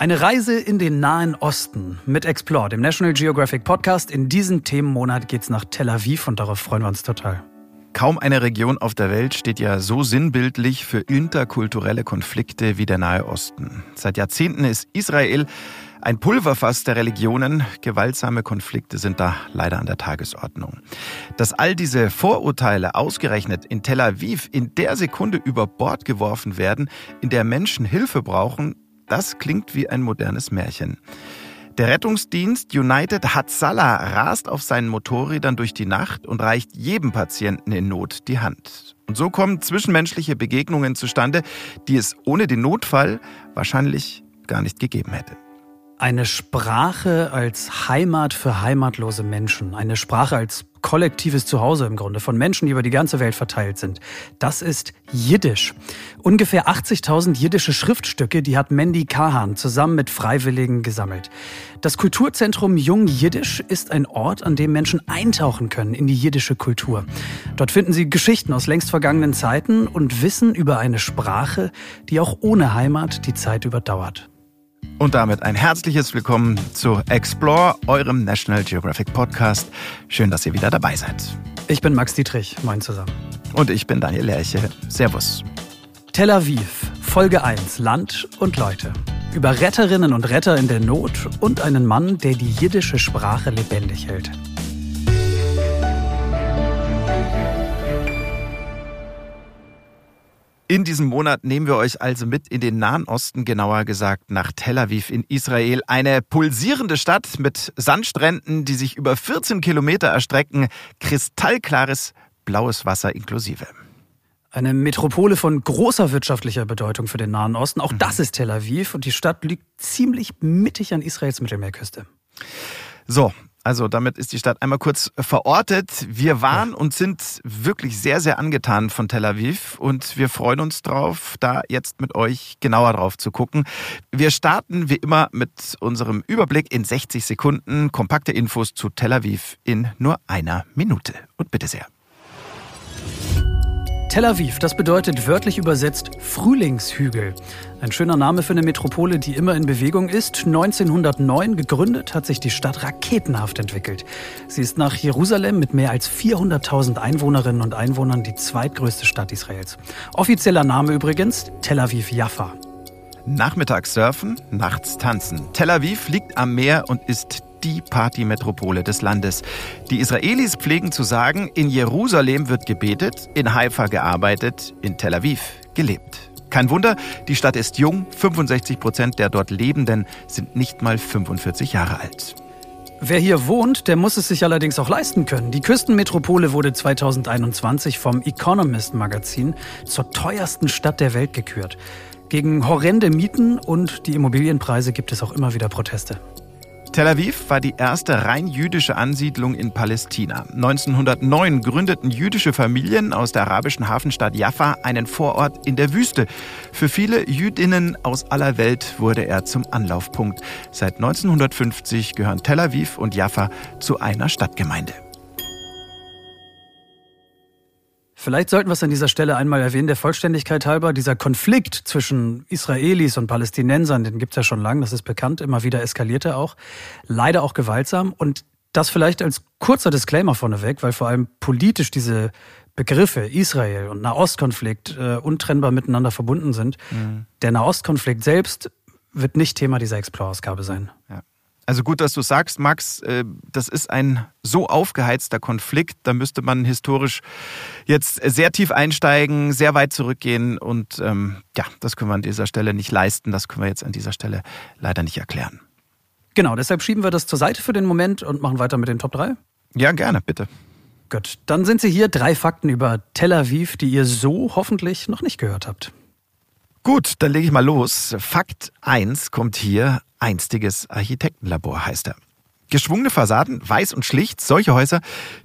Eine Reise in den Nahen Osten mit Explore, dem National Geographic Podcast. In diesem Themenmonat geht's nach Tel Aviv und darauf freuen wir uns total. Kaum eine Region auf der Welt steht ja so sinnbildlich für interkulturelle Konflikte wie der Nahe Osten. Seit Jahrzehnten ist Israel ein Pulverfass der Religionen. Gewaltsame Konflikte sind da leider an der Tagesordnung. Dass all diese Vorurteile ausgerechnet in Tel Aviv in der Sekunde über Bord geworfen werden, in der Menschen Hilfe brauchen, das klingt wie ein modernes Märchen. Der Rettungsdienst United Hatzalah rast auf seinen Motorrädern durch die Nacht und reicht jedem Patienten in Not die Hand. Und so kommen zwischenmenschliche Begegnungen zustande, die es ohne den Notfall wahrscheinlich gar nicht gegeben hätte. Eine Sprache als Heimat für heimatlose Menschen. Eine Sprache als kollektives Zuhause im Grunde von Menschen, die über die ganze Welt verteilt sind. Das ist Jiddisch. Ungefähr 80.000 jiddische Schriftstücke, die hat Mandy Kahan zusammen mit Freiwilligen gesammelt. Das Kulturzentrum Jung Jiddisch ist ein Ort, an dem Menschen eintauchen können in die jiddische Kultur. Dort finden sie Geschichten aus längst vergangenen Zeiten und Wissen über eine Sprache, die auch ohne Heimat die Zeit überdauert. Und damit ein herzliches Willkommen zu Explore, eurem National Geographic Podcast. Schön, dass ihr wieder dabei seid. Ich bin Max Dietrich, moin zusammen. Und ich bin Daniel Lerche. Servus. Tel Aviv, Folge 1, Land und Leute. Über Retterinnen und Retter in der Not und einen Mann, der die jiddische Sprache lebendig hält. In diesem Monat nehmen wir euch also mit in den Nahen Osten, genauer gesagt nach Tel Aviv in Israel. Eine pulsierende Stadt mit Sandstränden, die sich über 14 Kilometer erstrecken, kristallklares blaues Wasser inklusive. Eine Metropole von großer wirtschaftlicher Bedeutung für den Nahen Osten. Auch mhm. das ist Tel Aviv und die Stadt liegt ziemlich mittig an Israels Mittelmeerküste. So, also damit ist die Stadt einmal kurz verortet. Wir waren und sind wirklich sehr, sehr angetan von Tel Aviv und wir freuen uns drauf, da jetzt mit euch genauer drauf zu gucken. Wir starten wie immer mit unserem Überblick in 60 Sekunden. Kompakte Infos zu Tel Aviv in nur einer Minute. Und bitte sehr. Tel Aviv, das bedeutet wörtlich übersetzt Frühlingshügel. Ein schöner Name für eine Metropole, die immer in Bewegung ist. 1909 gegründet hat sich die Stadt raketenhaft entwickelt. Sie ist nach Jerusalem mit mehr als 400.000 Einwohnerinnen und Einwohnern die zweitgrößte Stadt Israels. Offizieller Name übrigens Tel Aviv Jaffa. Nachmittags surfen, nachts tanzen. Tel Aviv liegt am Meer und ist die Partymetropole des Landes. Die Israelis pflegen zu sagen, in Jerusalem wird gebetet, in Haifa gearbeitet, in Tel Aviv gelebt. Kein Wunder, die Stadt ist jung, 65 Prozent der dort Lebenden sind nicht mal 45 Jahre alt. Wer hier wohnt, der muss es sich allerdings auch leisten können. Die Küstenmetropole wurde 2021 vom Economist Magazin zur teuersten Stadt der Welt gekürt. Gegen horrende Mieten und die Immobilienpreise gibt es auch immer wieder Proteste. Tel Aviv war die erste rein jüdische Ansiedlung in Palästina. 1909 gründeten jüdische Familien aus der arabischen Hafenstadt Jaffa einen Vorort in der Wüste. Für viele Jüdinnen aus aller Welt wurde er zum Anlaufpunkt. Seit 1950 gehören Tel Aviv und Jaffa zu einer Stadtgemeinde. Vielleicht sollten wir es an dieser Stelle einmal erwähnen, der Vollständigkeit halber, dieser Konflikt zwischen Israelis und Palästinensern, den gibt es ja schon lange, das ist bekannt, immer wieder eskaliert er auch, leider auch gewaltsam. Und das vielleicht als kurzer Disclaimer vorneweg, weil vor allem politisch diese Begriffe Israel und Nahostkonflikt äh, untrennbar miteinander verbunden sind. Mhm. Der Nahostkonflikt selbst wird nicht Thema dieser Explore-Ausgabe sein. Ja. Also gut, dass du sagst, Max, äh, das ist ein so aufgeheizter Konflikt, da müsste man historisch jetzt sehr tief einsteigen, sehr weit zurückgehen und ähm, ja, das können wir an dieser Stelle nicht leisten, das können wir jetzt an dieser Stelle leider nicht erklären. Genau, deshalb schieben wir das zur Seite für den Moment und machen weiter mit den Top 3. Ja, gerne, bitte. Gut, dann sind Sie hier drei Fakten über Tel Aviv, die ihr so hoffentlich noch nicht gehört habt. Gut, dann lege ich mal los. Fakt 1 kommt hier. Einstiges Architektenlabor heißt er. Geschwungene Fassaden, weiß und schlicht, solche Häuser,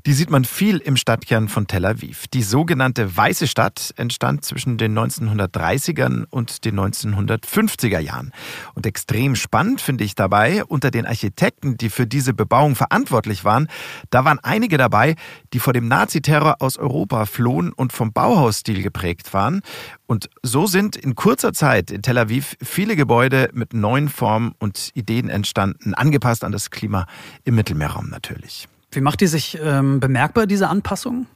die sieht man viel im Stadtkern von Tel Aviv. Die sogenannte Weiße Stadt entstand zwischen den 1930ern und den 1950er Jahren. Und extrem spannend finde ich dabei, unter den Architekten, die für diese Bebauung verantwortlich waren, da waren einige dabei, die vor dem Naziterror aus Europa flohen und vom Bauhausstil geprägt waren. Und so sind in kurzer Zeit in Tel Aviv viele Gebäude mit neuen Formen und Ideen entstanden, angepasst an das Klima im Mittelmeerraum natürlich. Wie macht die sich ähm, bemerkbar, diese Anpassung?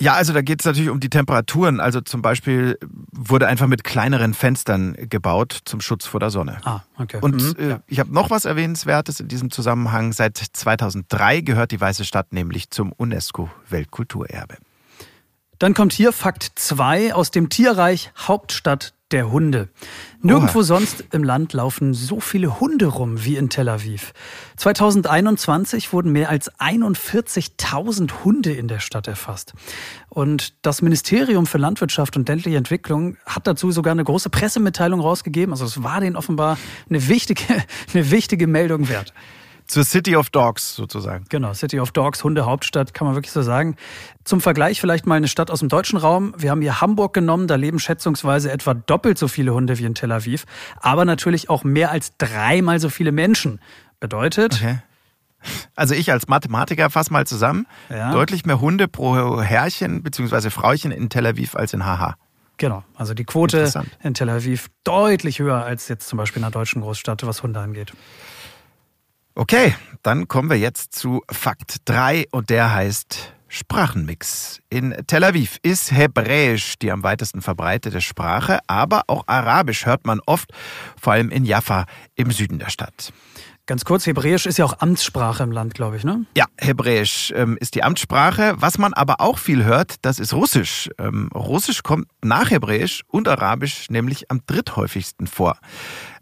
Ja, also da geht es natürlich um die Temperaturen. Also zum Beispiel wurde einfach mit kleineren Fenstern gebaut zum Schutz vor der Sonne. Ah, okay. Und mhm, äh, ja. ich habe noch was Erwähnenswertes in diesem Zusammenhang. Seit 2003 gehört die Weiße Stadt nämlich zum UNESCO-Weltkulturerbe. Dann kommt hier Fakt 2 aus dem Tierreich Hauptstadt der Hunde. Nirgendwo Oha. sonst im Land laufen so viele Hunde rum wie in Tel Aviv. 2021 wurden mehr als 41.000 Hunde in der Stadt erfasst. Und das Ministerium für Landwirtschaft und ländliche Entwicklung hat dazu sogar eine große Pressemitteilung rausgegeben. Also es war denen offenbar eine wichtige, eine wichtige Meldung wert. Zur City of Dogs sozusagen. Genau, City of Dogs, Hundehauptstadt, kann man wirklich so sagen. Zum Vergleich vielleicht mal eine Stadt aus dem deutschen Raum. Wir haben hier Hamburg genommen, da leben schätzungsweise etwa doppelt so viele Hunde wie in Tel Aviv, aber natürlich auch mehr als dreimal so viele Menschen. Bedeutet, okay. Also ich als Mathematiker fasse mal zusammen. Ja. Deutlich mehr Hunde pro Herrchen bzw. Frauchen in Tel Aviv als in HH. Genau, also die Quote in Tel Aviv deutlich höher als jetzt zum Beispiel in einer deutschen Großstadt, was Hunde angeht. Okay, dann kommen wir jetzt zu Fakt 3 und der heißt Sprachenmix. In Tel Aviv ist Hebräisch die am weitesten verbreitete Sprache, aber auch Arabisch hört man oft, vor allem in Jaffa im Süden der Stadt. Ganz kurz, Hebräisch ist ja auch Amtssprache im Land, glaube ich, ne? Ja, Hebräisch ähm, ist die Amtssprache. Was man aber auch viel hört, das ist Russisch. Ähm, Russisch kommt nach Hebräisch und Arabisch nämlich am dritthäufigsten vor.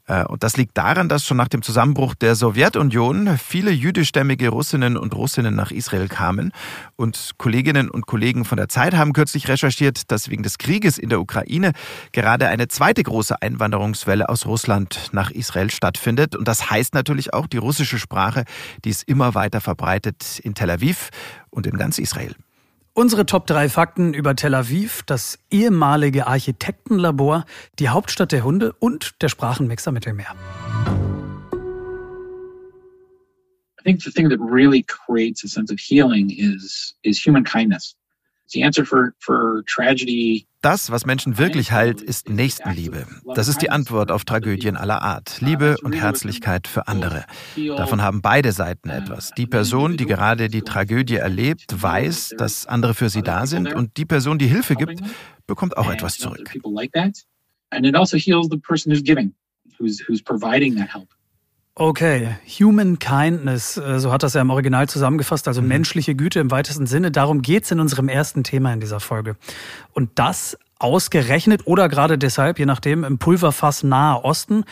Äh, und das liegt daran, dass schon nach dem Zusammenbruch der Sowjetunion viele jüdischstämmige Russinnen und Russinnen nach Israel kamen. Und Kolleginnen und Kollegen von der Zeit haben kürzlich recherchiert, dass wegen des Krieges in der Ukraine gerade eine zweite große Einwanderungswelle aus Russland nach Israel stattfindet. Und das heißt natürlich auch, die russische Sprache, die ist immer weiter verbreitet in Tel Aviv und in ganz Israel. Unsere Top 3 Fakten über Tel Aviv, das ehemalige Architektenlabor, die Hauptstadt der Hunde und der Sprachenmixer Mittelmeer. I think the thing that really creates a sense of healing is is human kindness. Das, was Menschen wirklich heilt, ist Nächstenliebe. Das ist die Antwort auf Tragödien aller Art. Liebe und Herzlichkeit für andere. Davon haben beide Seiten etwas. Die Person, die gerade die Tragödie erlebt, weiß, dass andere für sie da sind und die Person, die Hilfe gibt, bekommt auch etwas zurück. And it also heals the person who's giving, who's, who's providing that help. Okay, Human Kindness, äh, so hat das ja im Original zusammengefasst, also mhm. menschliche Güte im weitesten Sinne. Darum geht's in unserem ersten Thema in dieser Folge. Und das ausgerechnet oder gerade deshalb, je nachdem, im Pulverfass Nahe Osten.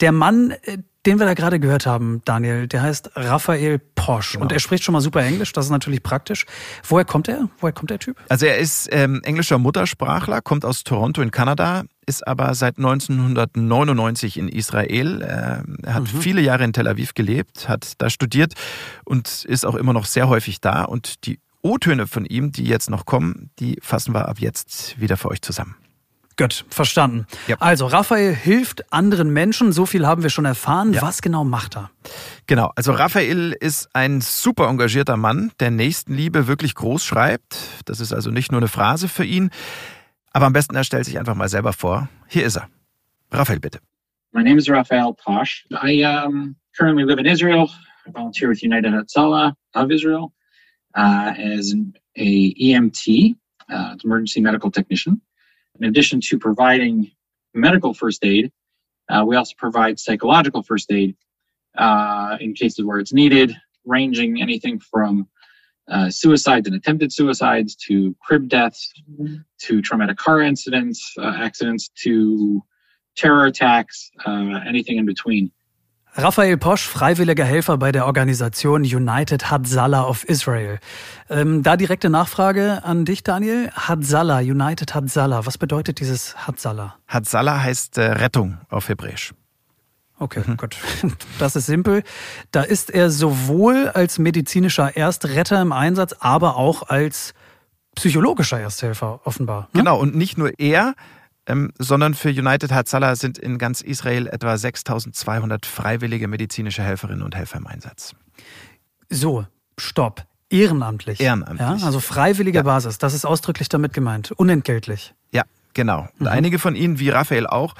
Der Mann, äh, den wir da gerade gehört haben, Daniel, der heißt Raphael Posch genau. und er spricht schon mal super Englisch, das ist natürlich praktisch. Woher kommt er? Woher kommt der Typ? Also er ist ähm, englischer Muttersprachler, kommt aus Toronto in Kanada, ist aber seit 1999 in Israel. Er hat mhm. viele Jahre in Tel Aviv gelebt, hat da studiert und ist auch immer noch sehr häufig da. Und die O-Töne von ihm, die jetzt noch kommen, die fassen wir ab jetzt wieder für euch zusammen. Gut, verstanden. Ja. Also, Raphael hilft anderen Menschen, so viel haben wir schon erfahren. Ja. Was genau macht er? Genau, also Raphael ist ein super engagierter Mann, der Nächstenliebe wirklich groß schreibt. Das ist also nicht nur eine Phrase für ihn. Aber am besten er stellt sich einfach mal selber vor. Hier ist er. Raphael, bitte. My name is Raphael Posh. I um, currently live in Israel. I volunteer with United Hatzalah of Israel uh, as an a EMT, uh, emergency medical technician. In addition to providing medical first aid, uh, we also provide psychological first aid uh, in cases where it's needed, ranging anything from uh, suicides and attempted suicides to crib deaths to traumatic car incidents, uh, accidents to terror attacks, uh, anything in between. Raphael Posch, freiwilliger Helfer bei der Organisation United Hatzalah of Israel. Ähm, da direkte Nachfrage an dich, Daniel. Hatzalah, United Hatzalah, was bedeutet dieses Hatzalah? Hatzalah heißt äh, Rettung auf Hebräisch. Okay, mhm. gut. Das ist simpel. Da ist er sowohl als medizinischer Erstretter im Einsatz, aber auch als psychologischer Ersthelfer offenbar. Ne? Genau, und nicht nur er, ähm, sondern für United Hatzalah sind in ganz Israel etwa 6200 freiwillige medizinische Helferinnen und Helfer im Einsatz. So, stopp. Ehrenamtlich. Ehrenamtlich. Ja, also freiwillige ja. Basis, das ist ausdrücklich damit gemeint. Unentgeltlich. Genau. Und mhm. einige von Ihnen, wie Raphael auch,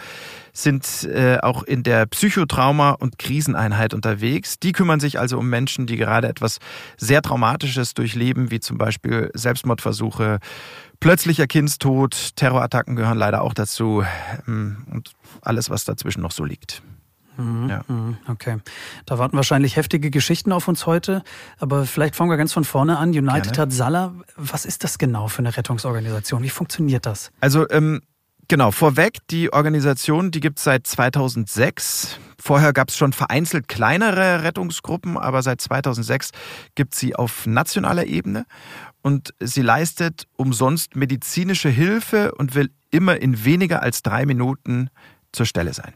sind äh, auch in der Psychotrauma- und Kriseneinheit unterwegs. Die kümmern sich also um Menschen, die gerade etwas sehr Traumatisches durchleben, wie zum Beispiel Selbstmordversuche, plötzlicher Kindstod, Terrorattacken gehören leider auch dazu ähm, und alles, was dazwischen noch so liegt. Mhm, ja. Mhm, okay. Da warten wahrscheinlich heftige Geschichten auf uns heute, aber vielleicht fangen wir ganz von vorne an. United Gerne. hat Salah. Was ist das genau für eine Rettungsorganisation? Wie funktioniert das? Also ähm, Genau, vorweg, die Organisation, die gibt es seit 2006. Vorher gab es schon vereinzelt kleinere Rettungsgruppen, aber seit 2006 gibt sie auf nationaler Ebene und sie leistet umsonst medizinische Hilfe und will immer in weniger als drei Minuten zur Stelle sein.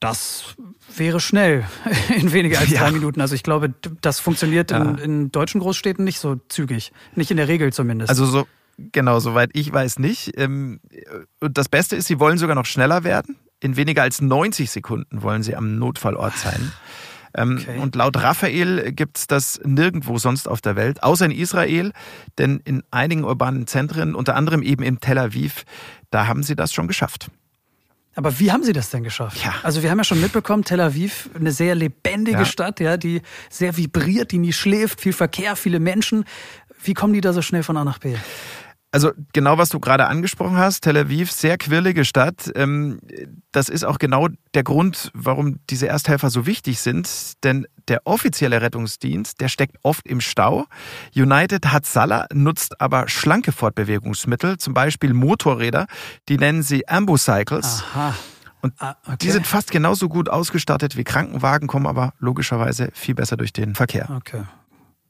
Das wäre schnell in weniger als ja. drei Minuten. Also ich glaube, das funktioniert ja. in, in, deutschen Großstädten nicht so zügig. Nicht in der Regel zumindest. Also so, genau, soweit ich weiß nicht. Ähm, und das Beste ist, sie wollen sogar noch schneller werden. In weniger als 90 Sekunden wollen sie am Notfallort sein. Ähm, okay. Und laut Raphael gibt es das nirgendwo sonst auf der Welt, außer in Israel. Denn in einigen urbanen Zentren, unter anderem eben in Tel Aviv, da haben sie das schon geschafft. Aber wie haben Sie das denn geschafft? Ja. Also wir haben ja schon mitbekommen, Tel Aviv, eine sehr lebendige ja. Stadt, ja, die sehr vibriert, die nie schläft, viel Verkehr, viele Menschen. Wie kommen die da so schnell von A nach B? Also genau, was du gerade angesprochen hast, Tel Aviv, sehr quirlige Stadt. Ähm, das ist auch genau der Grund, warum diese Ersthelfer so wichtig sind. Denn der offizielle Rettungsdienst, der steckt oft im Stau. United Hatzalah nutzt aber schlanke Fortbewegungsmittel, zum Beispiel Motorräder. Die nennen sie Ambucycles. Aha. Und ah, okay. die sind fast genauso gut ausgestattet wie Krankenwagen, kommen aber logischerweise viel besser durch den Verkehr. Okay.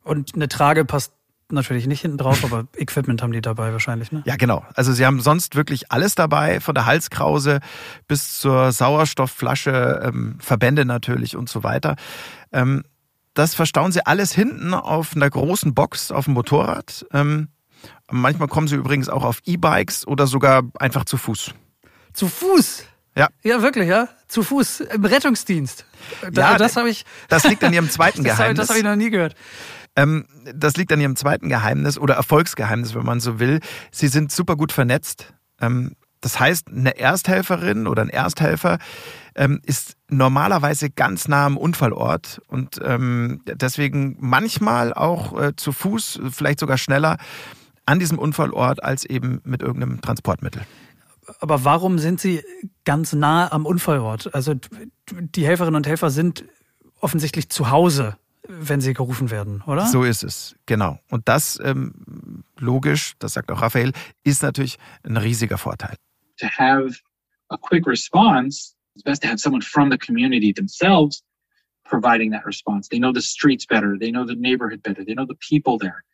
Und eine Trage passt natürlich nicht hinten drauf, aber Equipment haben die dabei wahrscheinlich, ne? Ja, genau. Also sie haben sonst wirklich alles dabei, von der Halskrause bis zur Sauerstoffflasche, ähm, Verbände natürlich und so weiter. Ähm, das verstauen sie alles hinten auf einer großen Box auf dem Motorrad. Ähm, manchmal kommen sie übrigens auch auf E-Bikes oder sogar einfach zu Fuß. Zu Fuß? Ja. Ja, wirklich, ja. Zu Fuß im Rettungsdienst. Da, ja, das habe ich. Das liegt an ihrem zweiten das Geheimnis. das habe ich noch nie gehört. Ähm, das liegt an ihrem zweiten Geheimnis oder Erfolgsgeheimnis, wenn man so will. Sie sind super gut vernetzt. Ähm, das heißt, eine Ersthelferin oder ein Ersthelfer ähm, ist normalerweise ganz nah am Unfallort und deswegen manchmal auch äh, zu Fuß, vielleicht sogar schneller an diesem Unfallort als eben mit irgendeinem Transportmittel. Aber warum sind Sie ganz nah am Unfallort? Also die Helferinnen und Helfer sind offensichtlich zu Hause wenn sie gerufen werden, oder? So ist es, genau. Und das, ähm, logisch, das sagt auch Raphael, ist natürlich ein riesiger Vorteil. To have a quick response, it's best to have someone from the community themselves providing that response. They know the streets better, they know the neighborhood better, they know the people there.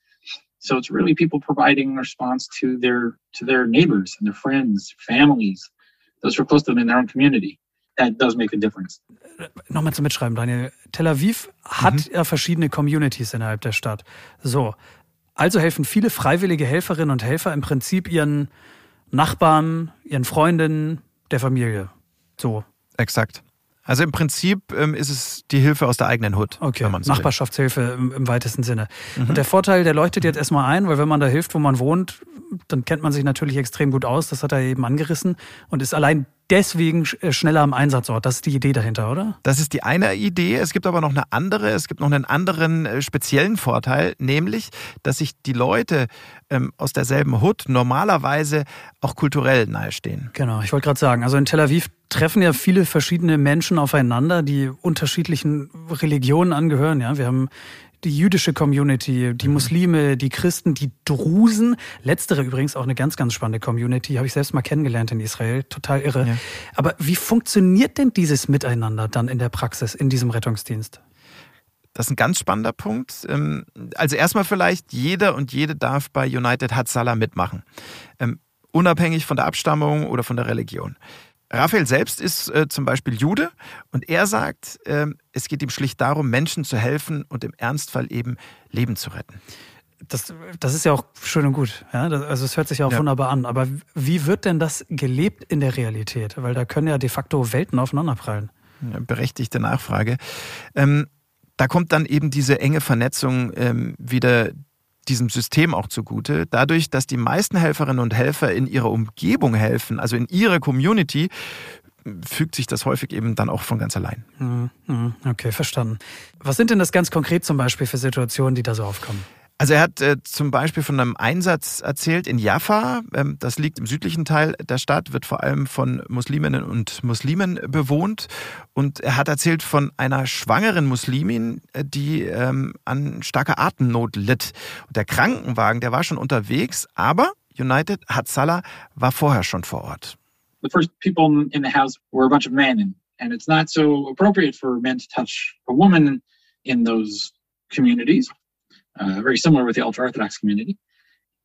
So it's really people providing response to their to their neighbors and their friends, families, those who are close to them in their own community. That does make a difference. Nochmal zum Mitschreiben, Daniel. Tel Aviv hat mhm. ja verschiedene Communities innerhalb der Stadt. So. Also helfen viele freiwillige Helferinnen und Helfer im Prinzip ihren Nachbarn, ihren Freundinnen, der Familie. So. Exakt. Also im Prinzip ähm, ist es die Hilfe aus der eigenen Hut. Okay, so Nachbarschaftshilfe im, im, weitesten Sinne. Mhm. Und der Vorteil, der leuchtet jetzt erstmal ein, weil wenn man da hilft, wo man wohnt, dann kennt man sich natürlich extrem gut aus. Das hat er eben angerissen und ist allein deswegen äh, schneller am Einsatzort. Das ist die Idee dahinter, oder? Das ist die eine Idee. Es gibt aber noch eine andere. Es gibt noch einen anderen äh, speziellen Vorteil, nämlich, dass sich die Leute ähm, aus derselben Hut normalerweise auch kulturell nahestehen. Genau, ich wollte gerade sagen, also in Tel Aviv treffen ja viele verschiedene Menschen aufeinander, die unterschiedlichen Religionen angehören. Ja, wir haben die jüdische Community, die mhm. Muslime, die Christen, die Drusen. Letztere übrigens auch eine ganz, ganz spannende Community, habe ich selbst mal kennengelernt in Israel. Total irre. Ja. Aber wie funktioniert denn dieses Miteinander dann in der Praxis, in diesem Rettungsdienst? Das ist ein ganz spannender Punkt. Ähm, also erstmal vielleicht, jeder und jede darf bei United Hatzalah mitmachen. Ähm, unabhängig von der Abstammung oder von der Religion. Raphael selbst ist äh, zum Beispiel Jude und er sagt, äh, es geht ihm schlicht darum, Menschen zu helfen und im Ernstfall eben Leben zu retten. Das, das ist ja auch schön und gut. Ja? Das, also es hört sich ja auch ja. wunderbar an. Aber wie wird denn das gelebt in der Realität? Weil da können ja de facto Welten aufeinanderprallen. Ja, berechtigte Nachfrage. Ähm, da kommt dann eben diese enge Vernetzung ähm, wieder diesem System auch zugute. Dadurch, dass die meisten Helferinnen und Helfer in ihrer Umgebung helfen, also in ihrer Community, fügt sich das häufig eben dann auch von ganz allein. Mhm, mhm. Okay, verstanden. Was sind denn das ganz konkret zum Beispiel für Situationen, die da so aufkommen? Also er hat äh, zum Beispiel von einem Einsatz erzählt in Jaffa. Ähm, das liegt im südlichen Teil der Stadt, wird vor allem von Musliminnen und Muslimen bewohnt. Und er hat erzählt von einer schwangeren Muslimin, äh, die ähm, an starker Atemnot litt. Und der Krankenwagen, der war schon unterwegs, aber United Hatzala war vorher schon vor Ort. The first people in the house were a bunch of men, and it's not so appropriate for men to touch a woman in those communities. Uh, very similar with the ultra Orthodox community.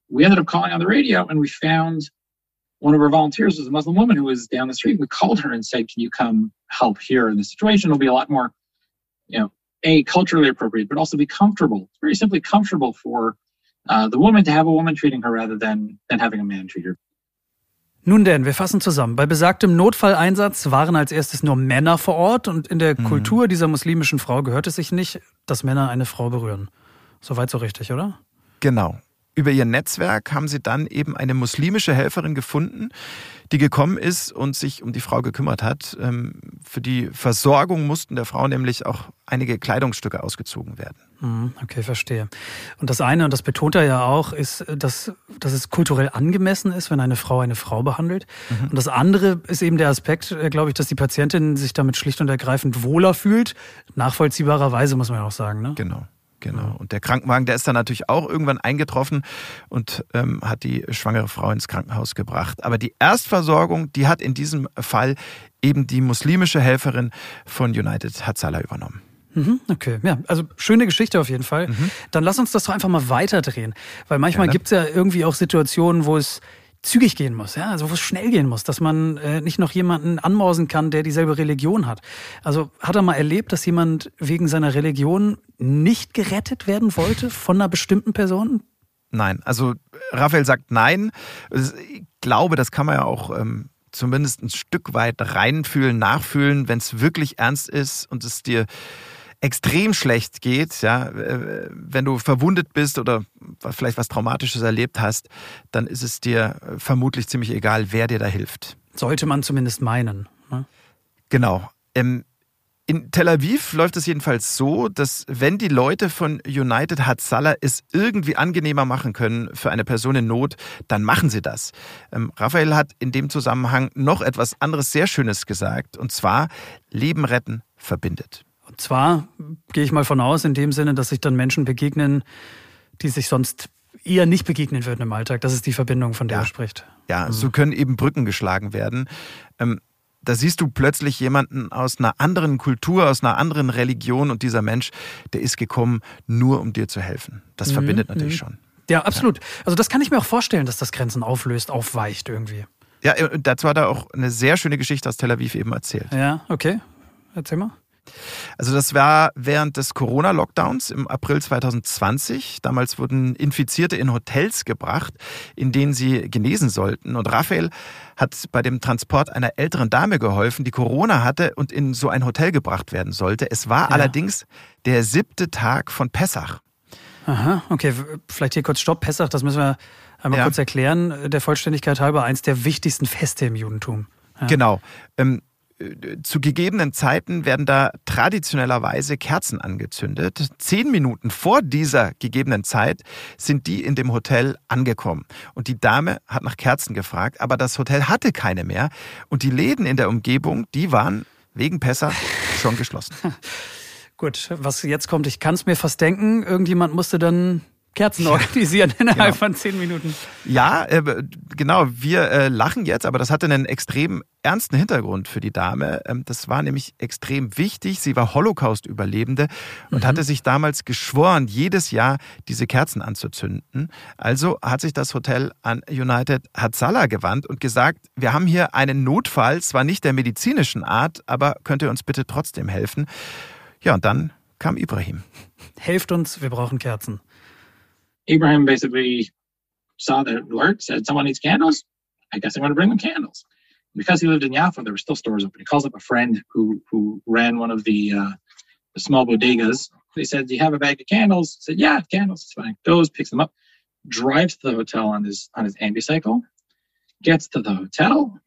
We ended up calling on the radio and we found one of our volunteers was a Muslim woman who was down the street. We called her and said, Can you come help here in this situation? It'll be a lot more, you know, A, culturally appropriate, but also be comfortable. It's very simply comfortable for uh, the woman to have a woman treating her rather than, than having a man treat her. Nun denn, wir fassen zusammen. Bei besagtem Notfalleinsatz waren als erstes nur Männer vor Ort und in der mhm. Kultur dieser muslimischen Frau gehört es sich nicht, dass Männer eine Frau berühren. Soweit so richtig, oder? Genau. Über ihr Netzwerk haben sie dann eben eine muslimische Helferin gefunden, die gekommen ist und sich um die Frau gekümmert hat. Ähm, für die Versorgung mussten der Frau nämlich auch einige Kleidungsstücke ausgezogen werden. Mhm, okay, verstehe. Und das eine, und das betont er ja auch, ist, dass, dass es kulturell angemessen ist, wenn eine Frau eine Frau behandelt. Mhm. Und das andere ist eben der Aspekt, äh, glaube ich, dass die Patientin sich damit schlicht und ergreifend wohler fühlt. Nachvollziehbarerweise, muss man ja auch sagen. Ne? Genau. Genau. Und der Krankenwagen, der ist dann natürlich auch irgendwann eingetroffen und ähm, hat die schwangere Frau ins Krankenhaus gebracht. Aber die Erstversorgung, die hat in diesem Fall eben die muslimische Helferin von United Hatzala übernommen. Mhm, okay, ja, also schöne Geschichte auf jeden Fall. Mhm. Dann lass uns das doch einfach mal weiterdrehen. Weil manchmal gibt es ja irgendwie auch Situationen, wo es zügig gehen muss, ja, also wo es schnell gehen muss, dass man äh, nicht noch jemanden anmausen kann, der dieselbe Religion hat. Also hat er mal erlebt, dass jemand wegen seiner Religion nicht gerettet werden wollte von einer bestimmten Person? Nein, also Raphael sagt nein. Ich glaube, das kann man ja auch ähm, zumindest ein Stück weit reinfühlen, nachfühlen, wenn es wirklich ernst ist und es dir extrem schlecht geht, ja, äh, wenn du verwundet bist oder vielleicht was Traumatisches erlebt hast, dann ist es dir vermutlich ziemlich egal, wer dir da hilft. Sollte man zumindest meinen. Ne? Genau. Ähm, in Tel Aviv läuft es jedenfalls so, dass wenn die Leute von United Hatzalah es irgendwie angenehmer machen können für eine Person in Not, dann machen sie das. Ähm, Raphael hat in dem Zusammenhang noch etwas anderes sehr Schönes gesagt, und zwar Leben retten verbindet zwar gehe ich mal von aus, in dem Sinne, dass sich dann Menschen begegnen, die sich sonst eher nicht begegnen würden im Alltag. Das ist die Verbindung, von der ja. er spricht. Ja, mhm. so können eben Brücken geschlagen werden. Ähm, da siehst du plötzlich jemanden aus einer anderen Kultur, aus einer anderen Religion und dieser Mensch, der ist gekommen, nur um dir zu helfen. Das mhm. verbindet natürlich mhm. schon. Ja, absolut. Ja. Also das kann ich mir auch vorstellen, dass das Grenzen auflöst, aufweicht irgendwie. Ja, äh, dazu hat er auch eine sehr schöne Geschichte aus Tel Aviv eben erzählt. Ja, okay. Erzähl mal. Also das war während des Corona-Lockdowns im April 2020. Damals wurden Infizierte in Hotels gebracht, in denen sie genesen sollten. Und Raphael hat bei dem Transport einer älteren Dame geholfen, die Corona hatte und in so ein Hotel gebracht werden sollte. Es war ja. allerdings der siebte Tag von Pessach. Aha, okay. Vielleicht hier kurz Stopp. Pessach, das müssen wir einmal ja. kurz erklären. Der Vollständigkeit halber eins der wichtigsten Feste im Judentum. Ja. Genau. Ähm, zu gegebenen Zeiten werden da traditionellerweise Kerzen angezündet. Zehn Minuten vor dieser gegebenen Zeit sind die in dem Hotel angekommen. Und die Dame hat nach Kerzen gefragt, aber das Hotel hatte keine mehr. Und die Läden in der Umgebung, die waren wegen Pessa schon geschlossen. Gut, was jetzt kommt, ich kann es mir fast denken. Irgendjemand musste dann Kerzen organisieren innerhalb genau. von zehn Minuten. Ja, äh, genau, wir äh, lachen jetzt, aber das hatte einen extrem ernsten Hintergrund für die Dame. Ähm, das war nämlich extrem wichtig. Sie war Holocaust-Überlebende und mhm. hatte sich damals geschworen, jedes Jahr diese Kerzen anzuzünden. Also hat sich das Hotel an United Hatzala gewandt und gesagt, wir haben hier einen Notfall, zwar nicht der medizinischen Art, aber könnt ihr uns bitte trotzdem helfen? Ja, und dann kam Ibrahim. Helft uns, wir brauchen Kerzen. Ibrahim basically saw the alert, said someone needs candles. I guess I'm going to bring them candles. Because he lived in Jaffa, there were still stores open. He calls up a friend who who ran one of the uh, the small bodegas. He said, "Do you have a bag of candles?" I said, "Yeah, candles." It's fine. Goes, picks them up, drives to the hotel on his on his ambicycle, gets to the hotel,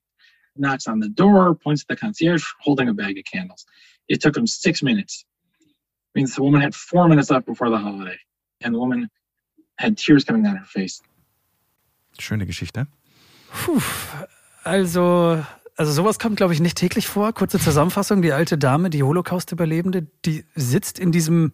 knocks on the door, points at the concierge holding a bag of candles. It took him six minutes. Means the woman had four minutes left before the holiday, and the woman had tears coming down her face. Schöne Geschichte. Puh, also, also sowas kommt, glaube ich, nicht täglich vor. Kurze Zusammenfassung, die alte Dame, die Holocaust-Überlebende, die sitzt in diesem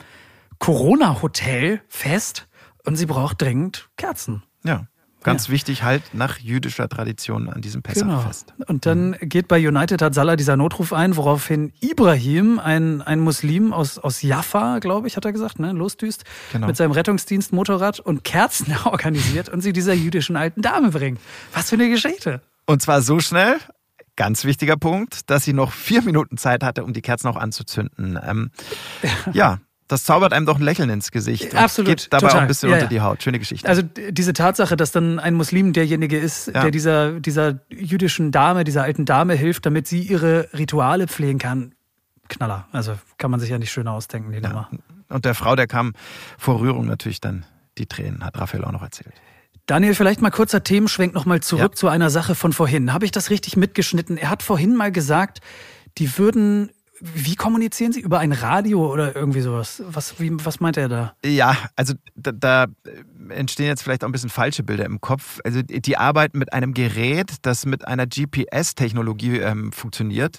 Corona-Hotel fest und sie braucht dringend Kerzen. Ja. Ganz ja. wichtig halt nach jüdischer Tradition an diesem Pessachfest. Genau. Und dann mhm. geht bei United hat Salah dieser Notruf ein, woraufhin Ibrahim, ein, ein Muslim aus, aus Jaffa, glaube ich, hat er gesagt, ne, losdüst, genau. mit seinem Rettungsdienst Motorrad und Kerzen organisiert und sie dieser jüdischen alten Dame bringt. Was für eine Geschichte. Und zwar so schnell, ganz wichtiger Punkt, dass sie noch vier Minuten Zeit hatte, um die Kerzen auch anzuzünden. Ähm, ja, das zaubert einem doch ein Lächeln ins Gesicht. Absolut. Geht dabei total. auch ein bisschen ja, unter die Haut. Schöne Geschichte. Also diese Tatsache, dass dann ein Muslim derjenige ist, ja. der dieser, dieser jüdischen Dame, dieser alten Dame hilft, damit sie ihre Rituale pflegen kann. Knaller. Also kann man sich ja nicht schöner ausdenken, die ja. Nummer. Und der Frau, der kam vor Rührung natürlich dann die Tränen, hat Raphael auch noch erzählt. Daniel, vielleicht mal kurzer Themenschwenk nochmal zurück ja. zu einer Sache von vorhin. Habe ich das richtig mitgeschnitten? Er hat vorhin mal gesagt, die würden wie kommunizieren Sie? Über ein Radio oder irgendwie sowas? Was, wie, was meint er da? Ja, also da, da, entstehen jetzt vielleicht auch ein bisschen falsche Bilder im Kopf. Also die arbeiten mit einem Gerät, das mit einer GPS-Technologie ähm, funktioniert.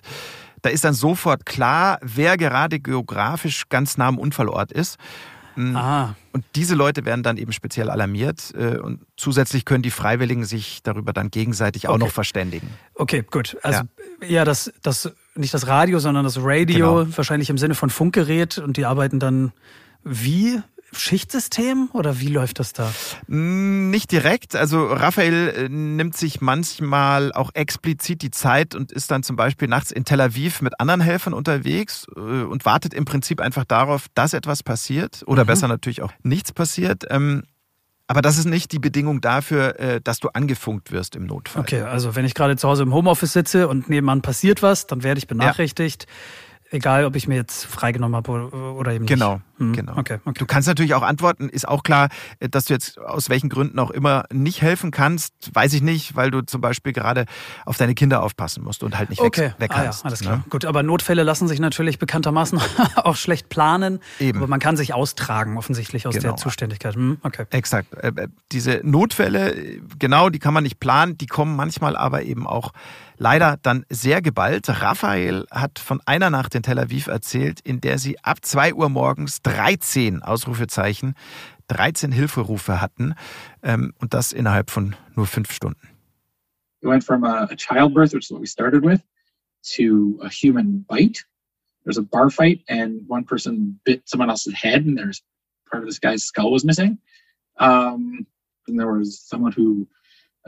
Da ist dann sofort klar, wer gerade geografisch ganz nah am Unfallort ist. Hm. Ah. Und diese Leute werden dann eben speziell alarmiert äh, und zusätzlich können die Freiwilligen sich darüber dann gegenseitig auch noch verständigen. Okay, gut. Also ja, ja das, das nicht das Radio, sondern das Radio, genau. wahrscheinlich im Sinne von Funkgerät und die arbeiten dann wie Schichtsystem oder wie läuft das da? Mm, nicht direkt. Also Raphael äh, nimmt sich manchmal auch explizit die Zeit und ist dann zum Beispiel nachts in Tel Aviv mit anderen Helfern unterwegs äh, und wartet im Prinzip einfach darauf, dass etwas passiert oder mhm. besser natürlich auch nichts passiert. Aber das ist nicht die Bedingung dafür, äh, dass du angefunkt wirst im Notfall. Okay, also wenn ich gerade zu Hause im Homeoffice sitze und nebenan passiert was, dann werde ich benachrichtigt. Ja. Egal, ob ich mir jetzt freigenommen habe oder eben nicht. Genau, hm. genau. Okay, okay. Du kannst natürlich auch antworten. Ist auch klar, dass du jetzt aus welchen Gründen auch immer nicht helfen kannst. Weiß ich nicht, weil du zum Beispiel gerade auf deine Kinder aufpassen musst und halt nicht okay. weg, weg ah, kannst. Ja, alles klar. Ne? Gut, aber Notfälle lassen sich natürlich bekanntermaßen auch schlecht planen. Eben. Aber man kann sich austragen, offensichtlich aus genau. der Zuständigkeit. Hm, okay. Exakt. Äh, äh, diese Notfälle, genau, die kann man nicht planen. Die kommen manchmal aber eben auch leider dann sehr geballt. Raphael hat von einer Nacht in Tel Aviv erzählt, in der sie ab 2 Uhr morgens 13 Ausrufezeichen, 13 Hilferufe hatten ähm, und das innerhalb von nur fünf Stunden. We went from a, a childbirth, which is what we started with, to a human bite. There's a bar fight, and one person bit someone else's head, and there's part of this guy's skull was missing. Um, and there was someone who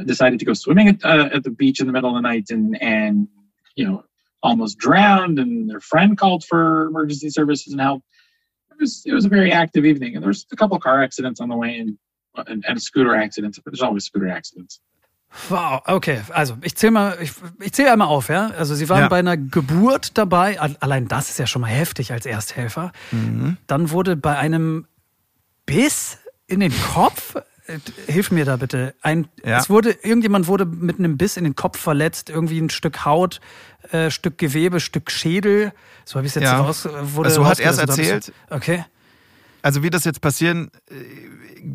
decided to go swimming at, uh, at the beach in the middle of the night and and you know almost drowned and their friend called for emergency services and help it was it was a very active evening and there's a couple of car accidents on the way and and, and scooter accidents but there's always scooter accidents Wow, okay. Also ich zähle mal, ich, ich zähle einmal auf, ja. Also Sie waren ja. bei einer Geburt dabei. Allein das ist ja schon mal heftig als Ersthelfer. Mhm. Dann wurde bei einem Biss in den Kopf hilf mir da bitte. Ein, ja. Es wurde, irgendjemand wurde mit einem Biss in den Kopf verletzt, irgendwie ein Stück Haut, äh, Stück Gewebe, Stück Schädel. So habe ich es jetzt ja. raus. Wurde also so hat er es erzählt. Okay. Also wie das jetzt passieren äh,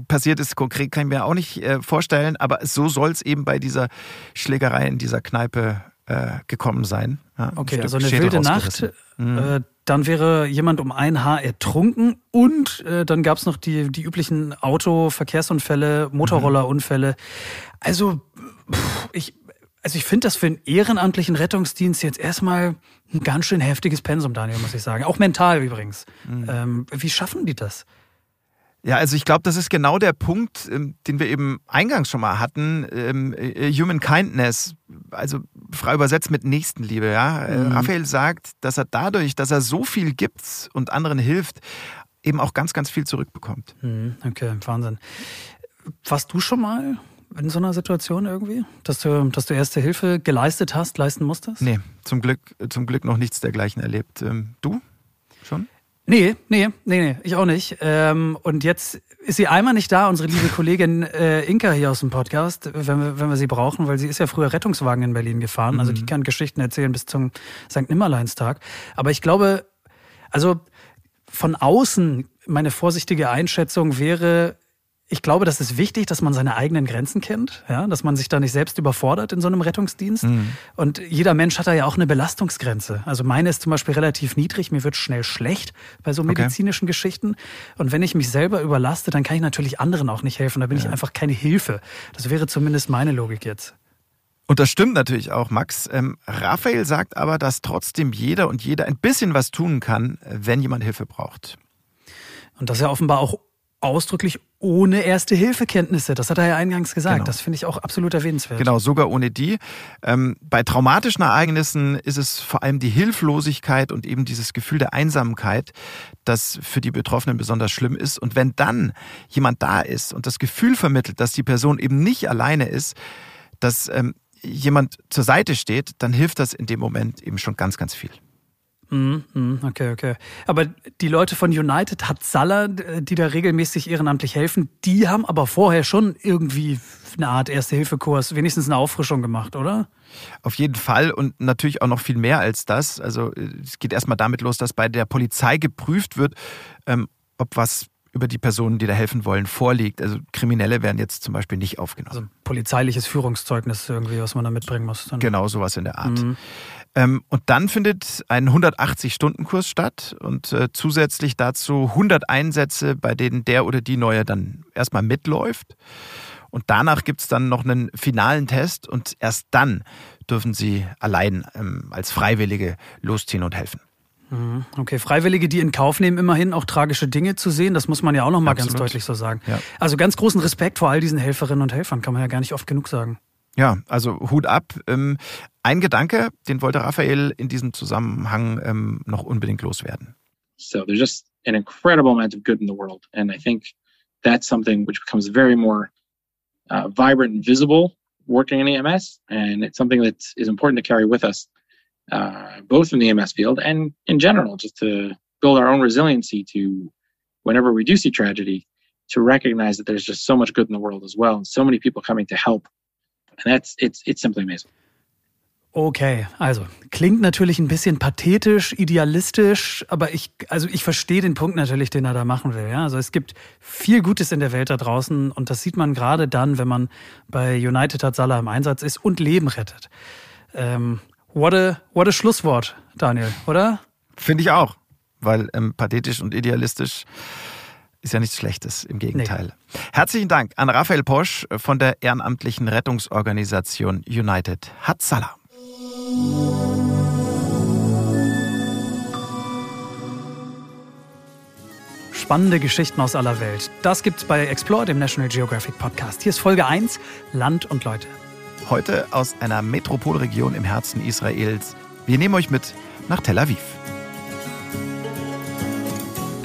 passiert ist, konkret kann ich mir auch nicht äh, vorstellen, aber so soll es eben bei dieser Schlägerei in dieser Kneipe äh, gekommen sein. Ja, okay, also eine wilde Nacht. Mhm. Dann wäre jemand um ein Haar ertrunken und äh, dann gab es noch die, die üblichen Autoverkehrsunfälle, Motorrollerunfälle. Also, pff, ich, also ich finde das für einen ehrenamtlichen Rettungsdienst jetzt erstmal ein ganz schön heftiges Pensum, Daniel, muss ich sagen. Auch mental übrigens. Mhm. Ähm, wie schaffen die das? Ja, also ich glaube, das ist genau der Punkt, ähm, den wir eben eingangs schon mal hatten. Ähm, äh, Human Kindness, also frei übersetzt mit Nächstenliebe. Ja? Äh, mhm. Raphael sagt, dass er dadurch, dass er so viel gibt und anderen hilft, eben auch ganz, ganz viel zurückbekommt. Mhm. Okay, Wahnsinn. Warst du schon mal in so einer Situation irgendwie, dass du, dass du erste Hilfe geleistet hast, leisten musstest? Nee, zum Glück, zum Glück noch nichts dergleichen erlebt. Ähm, du schon? Nee, nee, nee, nee, ich auch nicht. Ähm, und jetzt ist sie einmal nicht da, unsere liebe Kollegin äh, Inka hier aus dem Podcast, wenn wir, wenn wir sie brauchen, weil sie ist ja früher Rettungswagen in Berlin gefahren. Mhm. Also die mhm. kann Geschichten erzählen bis zum St. Nimmerleinstag. Aber ich glaube, also von außen, meine vorsichtige Einschätzung wäre, ich glaube, das ist wichtig, dass man seine eigenen Grenzen kennt, ja, dass man sich da nicht selbst überfordert in so einem Rettungsdienst. Mhm. Und jeder Mensch hat da ja auch eine Belastungsgrenze. Also meine ist zum Beispiel relativ niedrig, mir wird schnell schlecht bei so medizinischen okay. Geschichten. Und wenn ich mich selber überlaste, dann kann ich natürlich anderen auch nicht helfen. Da bin ja. ich einfach keine Hilfe. Das wäre zumindest meine Logik jetzt. Und das stimmt natürlich auch, Max. Ähm, Raphael sagt aber, dass trotzdem jeder und jeder ein bisschen was tun kann, wenn jemand Hilfe braucht. Und das ja offenbar auch ausdrücklich ohne Erste-Hilfe-Kenntnisse. Das hat er ja eingangs gesagt. Genau. Das finde ich auch absolut erwähnenswert. Genau, sogar ohne die. Ähm, bei traumatischen Ereignissen ist es vor allem die Hilflosigkeit und eben dieses Gefühl der Einsamkeit, das für die Betroffenen besonders schlimm ist. Und wenn dann jemand da ist und das Gefühl vermittelt, dass die Person eben nicht alleine ist, dass ähm, jemand zur Seite steht, dann hilft das in dem Moment eben schon ganz, ganz viel. Mhm, mhm, okay, okay. Aber die Leute von United hat Salah, die da regelmäßig ehrenamtlich helfen, die haben aber vorher schon irgendwie eine Art Erste-Hilfe-Kurs, wenigstens eine Auffrischung gemacht, oder? Auf jeden Fall und natürlich auch noch viel mehr als das. Also es geht erstmal damit los, dass bei der Polizei geprüft wird, ähm, ob was über die Personen, die da helfen wollen, vorliegt. Also Kriminelle werden jetzt zum Beispiel nicht aufgenommen. Also polizeiliches Führungszeugnis irgendwie, was man da mitbringen muss. Dann. Genau, sowas in der Art. Mhm. Ähm, und dann findet ein 180-Stunden-Kurs statt und äh, zusätzlich dazu 100 Einsätze, bei denen der oder die Neue dann erstmal mitläuft. Und danach gibt es dann noch einen finalen Test und erst dann dürfen sie allein ähm, als Freiwillige losziehen und helfen. Mhm. Okay, Freiwillige, die in Kauf nehmen, immerhin auch tragische Dinge zu sehen, das muss man ja auch noch mal Absolut. ganz deutlich so sagen. Ja. Also ganz großen Respekt vor all diesen Helferinnen und Helfern, kann man ja gar nicht oft genug sagen. Ja, also Hut ab. Ähm, ein Gedanke, den wollte Raphael in diesem Zusammenhang ähm, noch unbedingt loswerden. So there's just an incredible amount of good in the world, and I think that's something which becomes very more uh, vibrant and visible working in EMS, and it's something that is important to carry with us, uh, both in the EMS field and in general, just to build our own resiliency to whenever we do see tragedy, to recognize that there's just so much good in the world as well, and so many people coming to help And that's it's it's simply amazing. Okay, also klingt natürlich ein bisschen pathetisch, idealistisch, aber ich, also ich verstehe den Punkt natürlich, den er da machen will. Ja? Also es gibt viel Gutes in der Welt da draußen und das sieht man gerade dann, wenn man bei United hat Salah im Einsatz ist und Leben rettet. Ähm, what, a, what a Schlusswort, Daniel, oder? Finde ich auch, weil ähm, pathetisch und idealistisch ist ja nichts Schlechtes, im Gegenteil. Nee. Herzlichen Dank an Raphael Posch von der ehrenamtlichen Rettungsorganisation United Hatzala. Spannende Geschichten aus aller Welt. Das gibt's bei Explore, dem National Geographic Podcast. Hier ist Folge 1, Land und Leute. Heute aus einer Metropolregion im Herzen Israels. Wir nehmen euch mit nach Tel Aviv.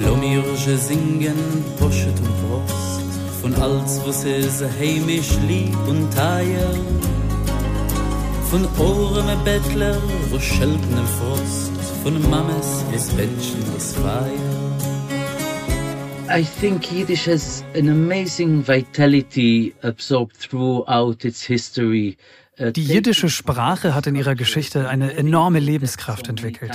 Lo singen Poshet und Prost Von als was is heimisch lieb und teier Von a Bettler wo schelten im Frost Von is Feier I think Yiddish has an amazing vitality absorbed throughout its history. Uh, Die jiddische Sprache hat in ihrer Geschichte eine enorme Lebenskraft entwickelt.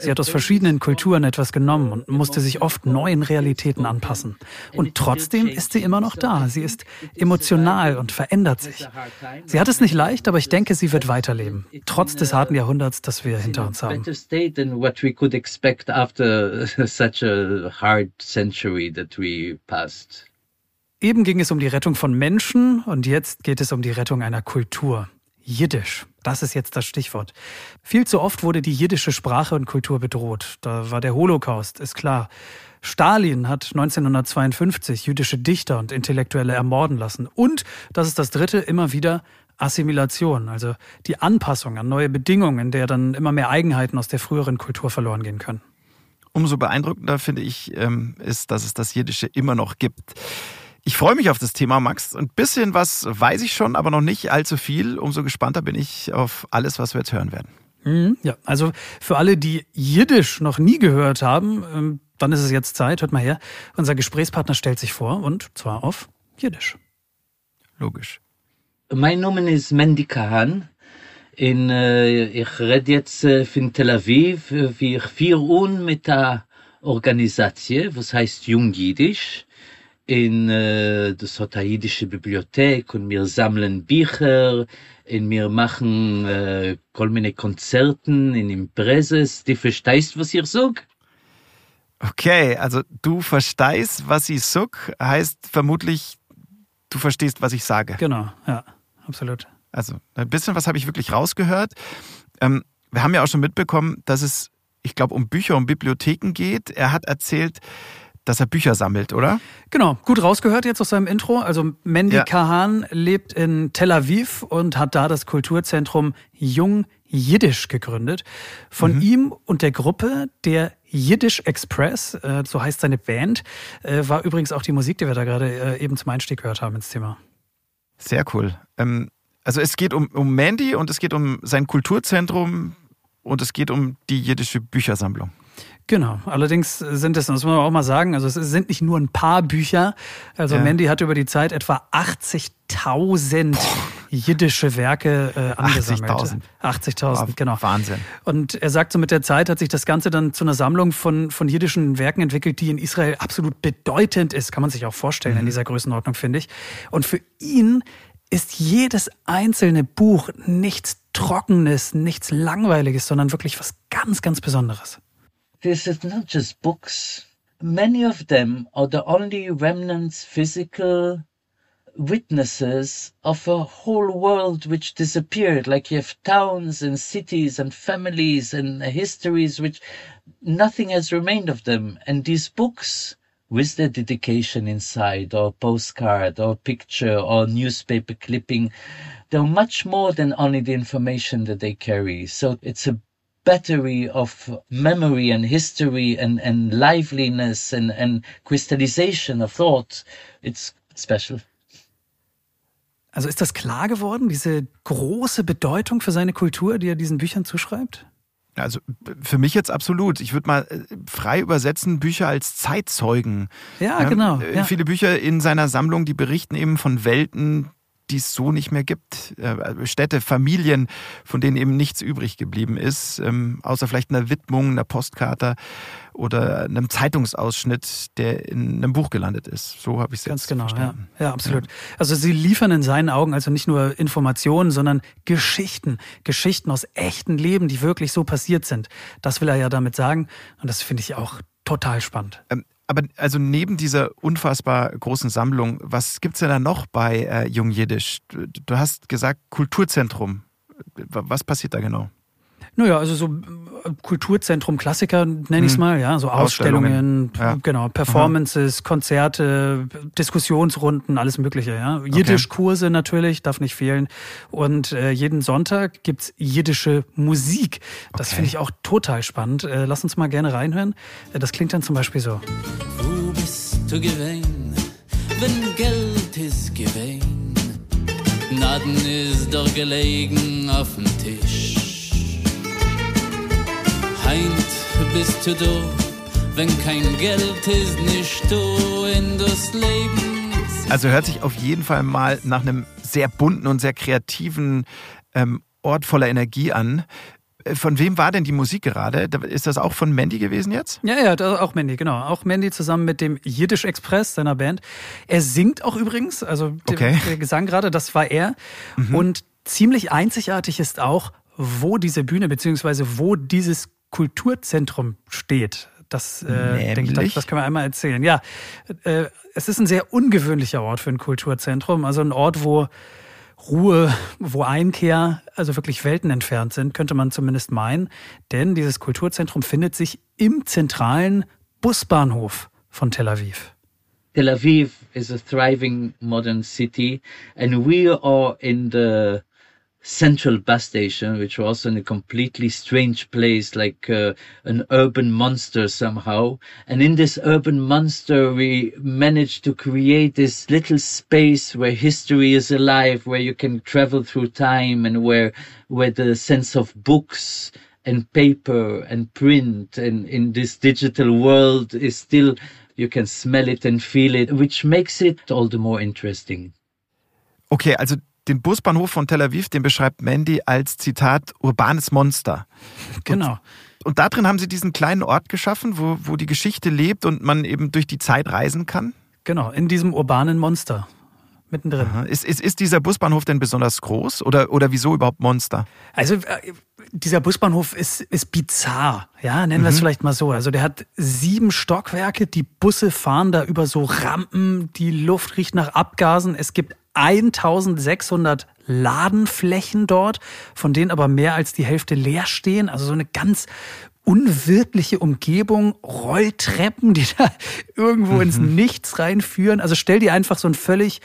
Sie hat aus verschiedenen Kulturen etwas genommen und musste sich oft neuen Realitäten anpassen. Und trotzdem ist sie immer noch da. Sie ist emotional und verändert sich. Sie hat es nicht leicht, aber ich denke, sie wird weiterleben. Trotz des harten Jahrhunderts, das wir hinter uns haben. Eben ging es um die Rettung von Menschen und jetzt geht es um die Rettung einer Kultur. Jiddisch. Das ist jetzt das Stichwort. Viel zu oft wurde die jiddische Sprache und Kultur bedroht. Da war der Holocaust, ist klar. Stalin hat 1952 jüdische Dichter und Intellektuelle ermorden lassen. Und, das ist das Dritte, immer wieder Assimilation, also die Anpassung an neue Bedingungen, in der dann immer mehr Eigenheiten aus der früheren Kultur verloren gehen können. Umso beeindruckender finde ich ähm, ist, dass es das Jiddische immer noch gibt. Ich freue mich auf das Thema, Max. Ein bisschen was weiß ich schon, aber noch nicht allzu viel. Umso gespannter bin ich auf alles, was wir jetzt hören werden. Mhm, ja, also für alle, die Jiddisch noch nie gehört haben, ähm, dann ist es jetzt Zeit. Hört mal her. Unser Gesprächspartner stellt sich vor und zwar auf Jiddisch. Logisch. Mein Name ist Mandy Kahan. In, äh, ich rede jetzt äh, von Tel Aviv. Wir führen mit der Organisation, was heißt Jung Jiddisch. In äh, das hat eine jüdische Bibliothek und wir sammeln Bücher und wir machen äh, kolmine Konzerten in Impreses. Du verstehst, was ich sag? Okay, also du verstehst, was ich sag, heißt vermutlich, du verstehst, was ich sage. Genau, ja, absolut. Also ein bisschen was habe ich wirklich rausgehört. Ähm, wir haben ja auch schon mitbekommen, dass es, ich glaube, um Bücher, um Bibliotheken geht. Er hat erzählt, dass er Bücher sammelt, oder? Genau, gut rausgehört jetzt aus seinem Intro. Also Mandy ja. Kahan lebt in Tel Aviv und hat da das Kulturzentrum Jung Jiddisch gegründet. Von mhm. ihm und der Gruppe der Yiddish Express, äh, so heißt seine Band, äh, war übrigens auch die Musik, die wir da gerade äh, eben zum Einstieg gehört haben ins Thema. Sehr cool. Ähm, also es geht um, um Mandy und es geht um sein Kulturzentrum und es geht um die jiddische Büchersammlung. Genau. Allerdings sind es, das muss man auch mal sagen, also es sind nicht nur ein paar Bücher. Also ja. Mandy hat über die Zeit etwa 80.000 jiddische Werke äh, angesammelt. 80.000. 80.000, genau. Wahnsinn. Und er sagt so, mit der Zeit hat sich das Ganze dann zu einer Sammlung von, von jiddischen Werken entwickelt, die in Israel absolut bedeutend ist. Kann man sich auch vorstellen mhm. in dieser Größenordnung, finde ich. Und für ihn ist jedes einzelne Buch nichts Trockenes, nichts Langweiliges, sondern wirklich was ganz, ganz Besonderes. This is not just books. Many of them are the only remnants, physical witnesses of a whole world which disappeared. Like you have towns and cities and families and histories which nothing has remained of them. And these books, with their dedication inside, or postcard, or picture, or newspaper clipping, they're much more than only the information that they carry. So it's a battery of memory and history and, and liveliness and, and crystallization of thought. It's special. Also ist das klar geworden, diese große Bedeutung für seine Kultur, die er diesen Büchern zuschreibt? Also für mich jetzt absolut. Ich würde mal äh, frei übersetzen, Bücher als Zeitzeugen. Ja, ja genau. Äh, ja. Viele Bücher in seiner Sammlung, die berichten eben von Welten, die es so nicht mehr gibt. Äh, Städte, Familien, von denen eben nichts übrig geblieben ist, ähm, außer vielleicht einer Widmung, einer Postkarte oder einem Zeitungsausschnitt, der in einem Buch gelandet ist. So habe ich es Ganz jetzt genau, verstanden. Ja. ja, absolut. Ja. Also sie liefern in seinen Augen also nicht nur Informationen, sondern Geschichten. Geschichten aus echten Leben, die wirklich so passiert sind. Das will er ja damit sagen. Und das finde ich auch total spannend. Ähm, aber also neben dieser unfassbar großen Sammlung, was gibt es denn da noch bei äh, Jung Jiddisch? Du, du hast gesagt Kulturzentrum. Was passiert da genau? Naja, also so äh, Kulturzentrum Klassiker nenne ich es hm. mal, ja, so Ausstellungen, Ausstellungen ja. genau, Performances, Aha. Konzerte, Diskussionsrunden, alles Mögliche, ja. Jiddisch-Kurse natürlich, darf nicht fehlen. Und äh, jeden Sonntag gibt's jiddische Musik. Das okay. finde ich auch total spannend. Äh, lass uns mal gerne reinhören. Äh, das klingt dann zum Beispiel so. Wo bist du gewesen, wenn Geld ist gewesen? Naden ist doch gelegen auf dem Tisch. Heint bist du do, wenn kein Geld ist, nicht du in das Leben. Also hört sich auf jeden Fall mal nach einem sehr bunten und sehr kreativen ähm, Ort voller Energie an. Äh, von wem war denn die Musik gerade? Ist das auch von Mandy gewesen jetzt? Ja, ja, auch Mandy, genau. Auch Mandy zusammen mit dem Yiddish Express, seiner Band. Er singt auch übrigens, also okay. der, Gesang gerade, das war er. Mhm. Und ziemlich einzigartig ist auch, wo diese Bühne beziehungsweise wo dieses Kulturzentrum steht. Das, äh, denke ich, das, können wir einmal erzählen. Ja, äh, es ist ein sehr ungewöhnlicher Ort für ein Kulturzentrum. Also ein Ort, wo Ruhe, wo Einkehr, also wirklich Welten entfernt sind, könnte man zumindest meinen. Denn dieses Kulturzentrum findet sich im zentralen Busbahnhof von Tel Aviv. Tel Aviv is a thriving modern city, and we are in the central bus station, which was in a completely strange place, like uh, an urban monster somehow. And in this urban monster, we managed to create this little space where history is alive, where you can travel through time and where, where the sense of books and paper and print and in this digital world is still, you can smell it and feel it, which makes it all the more interesting. Okay, also Den Busbahnhof von Tel Aviv, den beschreibt Mandy als Zitat urbanes Monster. Genau. Und, und da drin haben sie diesen kleinen Ort geschaffen, wo, wo die Geschichte lebt und man eben durch die Zeit reisen kann? Genau, in diesem urbanen Monster. Mittendrin. Ist, ist, ist dieser Busbahnhof denn besonders groß oder, oder wieso überhaupt Monster? Also äh, dieser Busbahnhof ist, ist bizarr, ja, nennen wir es mhm. vielleicht mal so. Also der hat sieben Stockwerke, die Busse fahren da über so Rampen, die Luft riecht nach Abgasen. Es gibt 1600 Ladenflächen dort, von denen aber mehr als die Hälfte leer stehen. Also so eine ganz unwirtliche Umgebung, Rolltreppen, die da irgendwo mhm. ins Nichts reinführen. Also stell dir einfach so einen völlig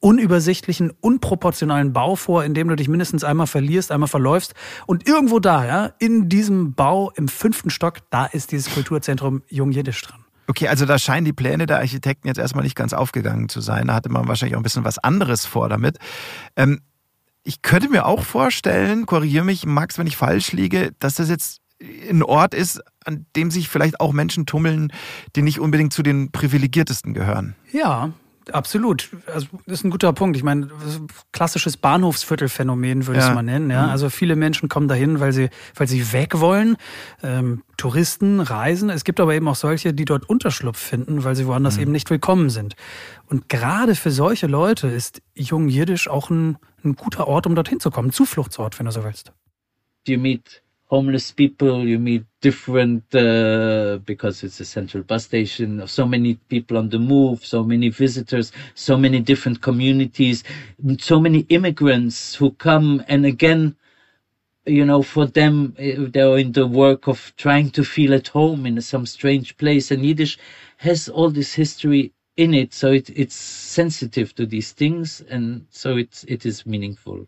unübersichtlichen, unproportionalen Bau vor, in dem du dich mindestens einmal verlierst, einmal verläufst. Und irgendwo da, ja, in diesem Bau im fünften Stock, da ist dieses Kulturzentrum Jung Jiddisch dran. Okay, also da scheinen die Pläne der Architekten jetzt erstmal nicht ganz aufgegangen zu sein. Da hatte man wahrscheinlich auch ein bisschen was anderes vor damit. Ähm, ich könnte mir auch vorstellen, korrigiere mich, Max, wenn ich falsch liege, dass das jetzt ein Ort ist, an dem sich vielleicht auch Menschen tummeln, die nicht unbedingt zu den privilegiertesten gehören. Ja, Absolut. Also das ist ein guter Punkt. Ich meine, klassisches Bahnhofsviertelphänomen würde ich es mal nennen. Ja? Mhm. Also viele Menschen kommen dahin, weil sie, weil sie weg wollen. Ähm, Touristen reisen. Es gibt aber eben auch solche, die dort Unterschlupf finden, weil sie woanders mhm. eben nicht willkommen sind. Und gerade für solche Leute ist Jung Jiddisch auch ein, ein guter Ort, um dorthin zu kommen. Zufluchtsort, wenn du so willst. You meet homeless people, you meet different, uh, because it's a central bus station, so many people on the move, so many visitors, so many different communities, so many immigrants who come and again, you know, for them, eh, they're in the work of trying to feel at home in some strange place. And Yiddish has all this history in it, so it, it's sensitive to these things, and so it's, it is meaningful.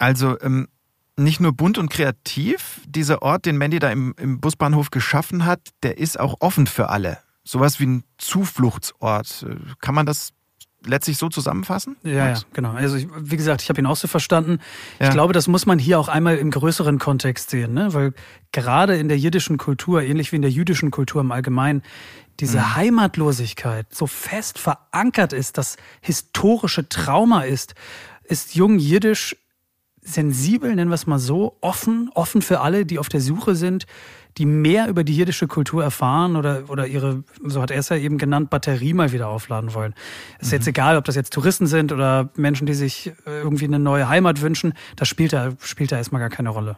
Also, um nicht nur bunt und kreativ, dieser Ort, den Mandy da im, im Busbahnhof geschaffen hat, der ist auch offen für alle. Sowas wie ein Zufluchtsort. Kann man das letztlich so zusammenfassen? Ja, ja, genau. Also ich, wie gesagt, ich habe ihn auch so verstanden. Ich ja. glaube, das muss man hier auch einmal im größeren Kontext sehen, ne? weil gerade in der jiddischen Kultur, ähnlich wie in der jüdischen Kultur im Allgemeinen, diese mhm. Heimatlosigkeit so fest verankert ist, das historische Trauma ist, ist Jung Jiddisch sensibel, nennen wir es mal so, offen, offen für alle, die auf der Suche sind, die mehr über die jiddische Kultur erfahren oder, oder ihre, so hat er es ja eben genannt, Batterie mal wieder aufladen wollen. Es ist mhm. jetzt egal, ob das jetzt Touristen sind oder Menschen, die sich äh, irgendwie eine neue Heimat wünschen, das spielt da, spielt da erstmal gar keine Rolle.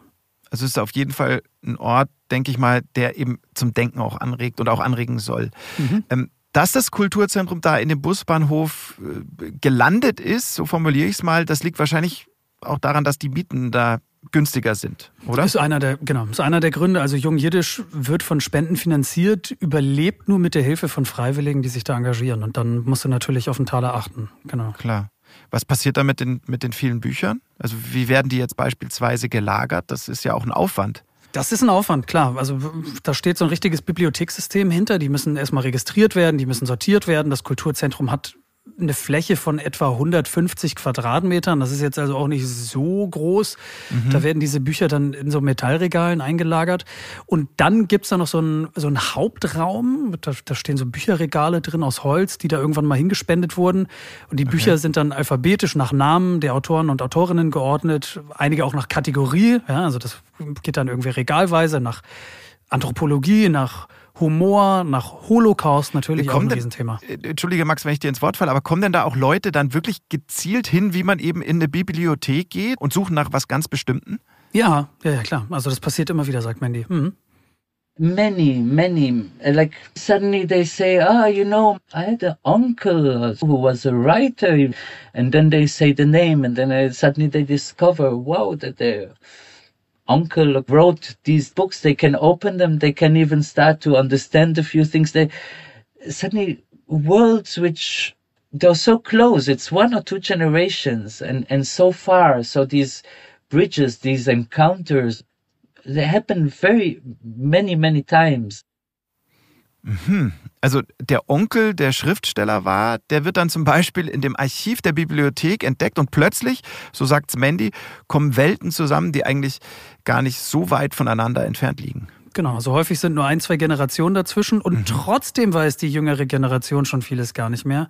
Also es ist auf jeden Fall ein Ort, denke ich mal, der eben zum Denken auch anregt und auch anregen soll. Mhm. Ähm, dass das Kulturzentrum da in dem Busbahnhof äh, gelandet ist, so formuliere ich es mal, das liegt wahrscheinlich auch daran, dass die Mieten da günstiger sind, oder? Das ist einer der, genau, ist einer der Gründe. Also Jung Jiddisch wird von Spenden finanziert, überlebt nur mit der Hilfe von Freiwilligen, die sich da engagieren. Und dann musst du natürlich auf den Taler achten. Genau. Klar. Was passiert da mit den, mit den vielen Büchern? Also wie werden die jetzt beispielsweise gelagert? Das ist ja auch ein Aufwand. Das ist ein Aufwand, klar. Also da steht so ein richtiges Bibliothekssystem hinter. Die müssen erstmal registriert werden, die müssen sortiert werden. Das Kulturzentrum hat eine Fläche von etwa 150 Quadratmetern. Das ist jetzt also auch nicht so groß. Mhm. Da werden diese Bücher dann in so Metallregalen eingelagert. Und dann gibt's da noch so einen, so einen Hauptraum. Da, da stehen so Bücherregale drin aus Holz, die da irgendwann mal hingespendet wurden. Und die Bücher okay. sind dann alphabetisch nach Namen der Autoren und Autorinnen geordnet. Einige auch nach Kategorie. Ja, also das geht dann irgendwie regalweise nach Anthropologie, nach Humor, nach Holocaust natürlich kommen auch ein denn, Riesenthema. Äh, Entschuldige Max, wenn ich dir ins Wort falle, aber kommen denn da auch Leute dann wirklich gezielt hin, wie man eben in eine Bibliothek geht und suchen nach was ganz Bestimmten? Ja, ja, ja klar. Also das passiert immer wieder, sagt Mandy. Mhm. Many, many. Like suddenly they say, ah, you know, I had an uncle who was a writer, and then they say the name, and then uh, suddenly they discover, wow, that their uncle wrote these books. They can open them. They can even start to understand a few things. They suddenly worlds which they're so close. It's one or two generations, and and so far. So these bridges, these encounters they happen very many, many times. Mhm. Also der Onkel der Schriftsteller war, der wird dann zum Beispiel in dem Archiv der Bibliothek entdeckt und plötzlich, so sagt's Mandy, kommen Welten zusammen, die eigentlich gar nicht so weit voneinander entfernt liegen. Genau, so häufig sind nur ein, zwei Generationen dazwischen und mhm. trotzdem weiß die jüngere Generation schon vieles gar nicht mehr.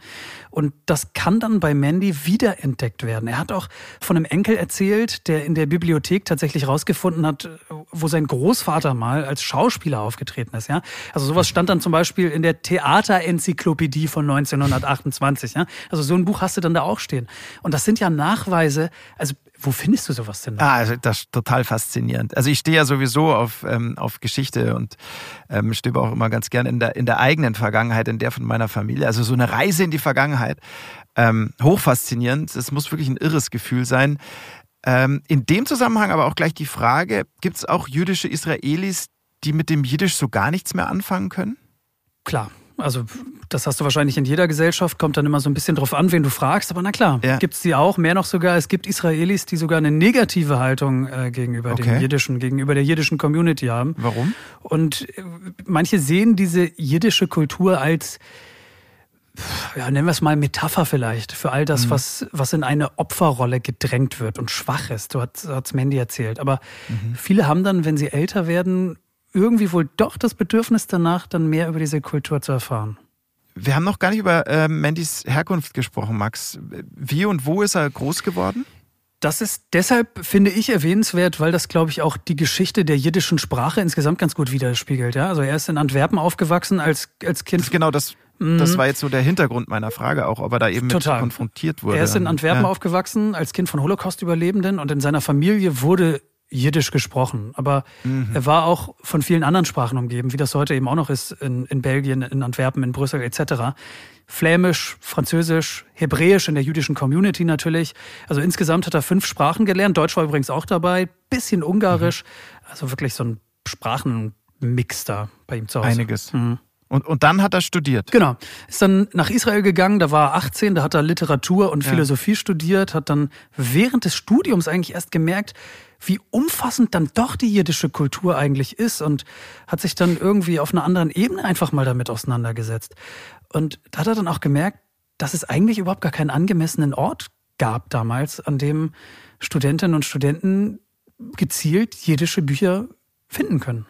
Und das kann dann bei Mandy wiederentdeckt werden. Er hat auch von einem Enkel erzählt, der in der Bibliothek tatsächlich rausgefunden hat, wo sein Großvater mal als Schauspieler aufgetreten ist. Ja, also sowas stand dann zum Beispiel in der Theaterenzyklopädie von 1928. Ja, also so ein Buch hast du dann da auch stehen. Und das sind ja Nachweise. Also wo findest du sowas denn? Ah, also das ist total faszinierend. Also ich stehe ja sowieso auf, ähm, auf Geschichte und ähm, stöbe auch immer ganz gern in der, in der eigenen Vergangenheit, in der von meiner Familie. Also so eine Reise in die Vergangenheit. Ähm, hochfaszinierend. Es muss wirklich ein irres Gefühl sein. Ähm, in dem Zusammenhang aber auch gleich die Frage, gibt es auch jüdische Israelis, die mit dem Jiddisch so gar nichts mehr anfangen können? Klar, also das hast du wahrscheinlich in jeder Gesellschaft, kommt dann immer so ein bisschen drauf an, wen du fragst, aber na klar, ja. gibt es die auch, mehr noch sogar, es gibt Israelis, die sogar eine negative Haltung äh, gegenüber okay. dem jiddischen, gegenüber der jiddischen Community haben. Warum? Und äh, manche sehen diese jiddische Kultur als ja, nennen wir es mal Metapher vielleicht, für all das, mhm. was, was in eine Opferrolle gedrängt wird und schwach ist. Du hast es Mandy erzählt. Aber mhm. viele haben dann, wenn sie älter werden, irgendwie wohl doch das Bedürfnis danach, dann mehr über diese Kultur zu erfahren. Wir haben noch gar nicht über äh, Mandys Herkunft gesprochen, Max. Wie und wo ist er groß geworden? Das ist deshalb, finde ich, erwähnenswert, weil das, glaube ich, auch die Geschichte der jiddischen Sprache insgesamt ganz gut widerspiegelt. Ja? Also er ist in Antwerpen aufgewachsen als, als Kind. Das genau, das, das mhm. war jetzt so der Hintergrund meiner Frage auch, ob er da eben Total. mit konfrontiert wurde. Er ist in Antwerpen ja. aufgewachsen als Kind von Holocaust-Überlebenden und in seiner Familie wurde Jiddisch gesprochen, aber mhm. er war auch von vielen anderen Sprachen umgeben, wie das heute eben auch noch ist in, in Belgien, in Antwerpen, in Brüssel etc. Flämisch, Französisch, Hebräisch in der jüdischen Community natürlich. Also insgesamt hat er fünf Sprachen gelernt. Deutsch war übrigens auch dabei, bisschen Ungarisch. Mhm. Also wirklich so ein Sprachenmix da bei ihm zu Hause. Einiges. Mhm. Und, und dann hat er studiert. Genau. Ist dann nach Israel gegangen, da war er 18, da hat er Literatur und Philosophie ja. studiert, hat dann während des Studiums eigentlich erst gemerkt, wie umfassend dann doch die jiddische Kultur eigentlich ist und hat sich dann irgendwie auf einer anderen Ebene einfach mal damit auseinandergesetzt. Und da hat er dann auch gemerkt, dass es eigentlich überhaupt gar keinen angemessenen Ort gab damals, an dem Studentinnen und Studenten gezielt jiddische Bücher finden können.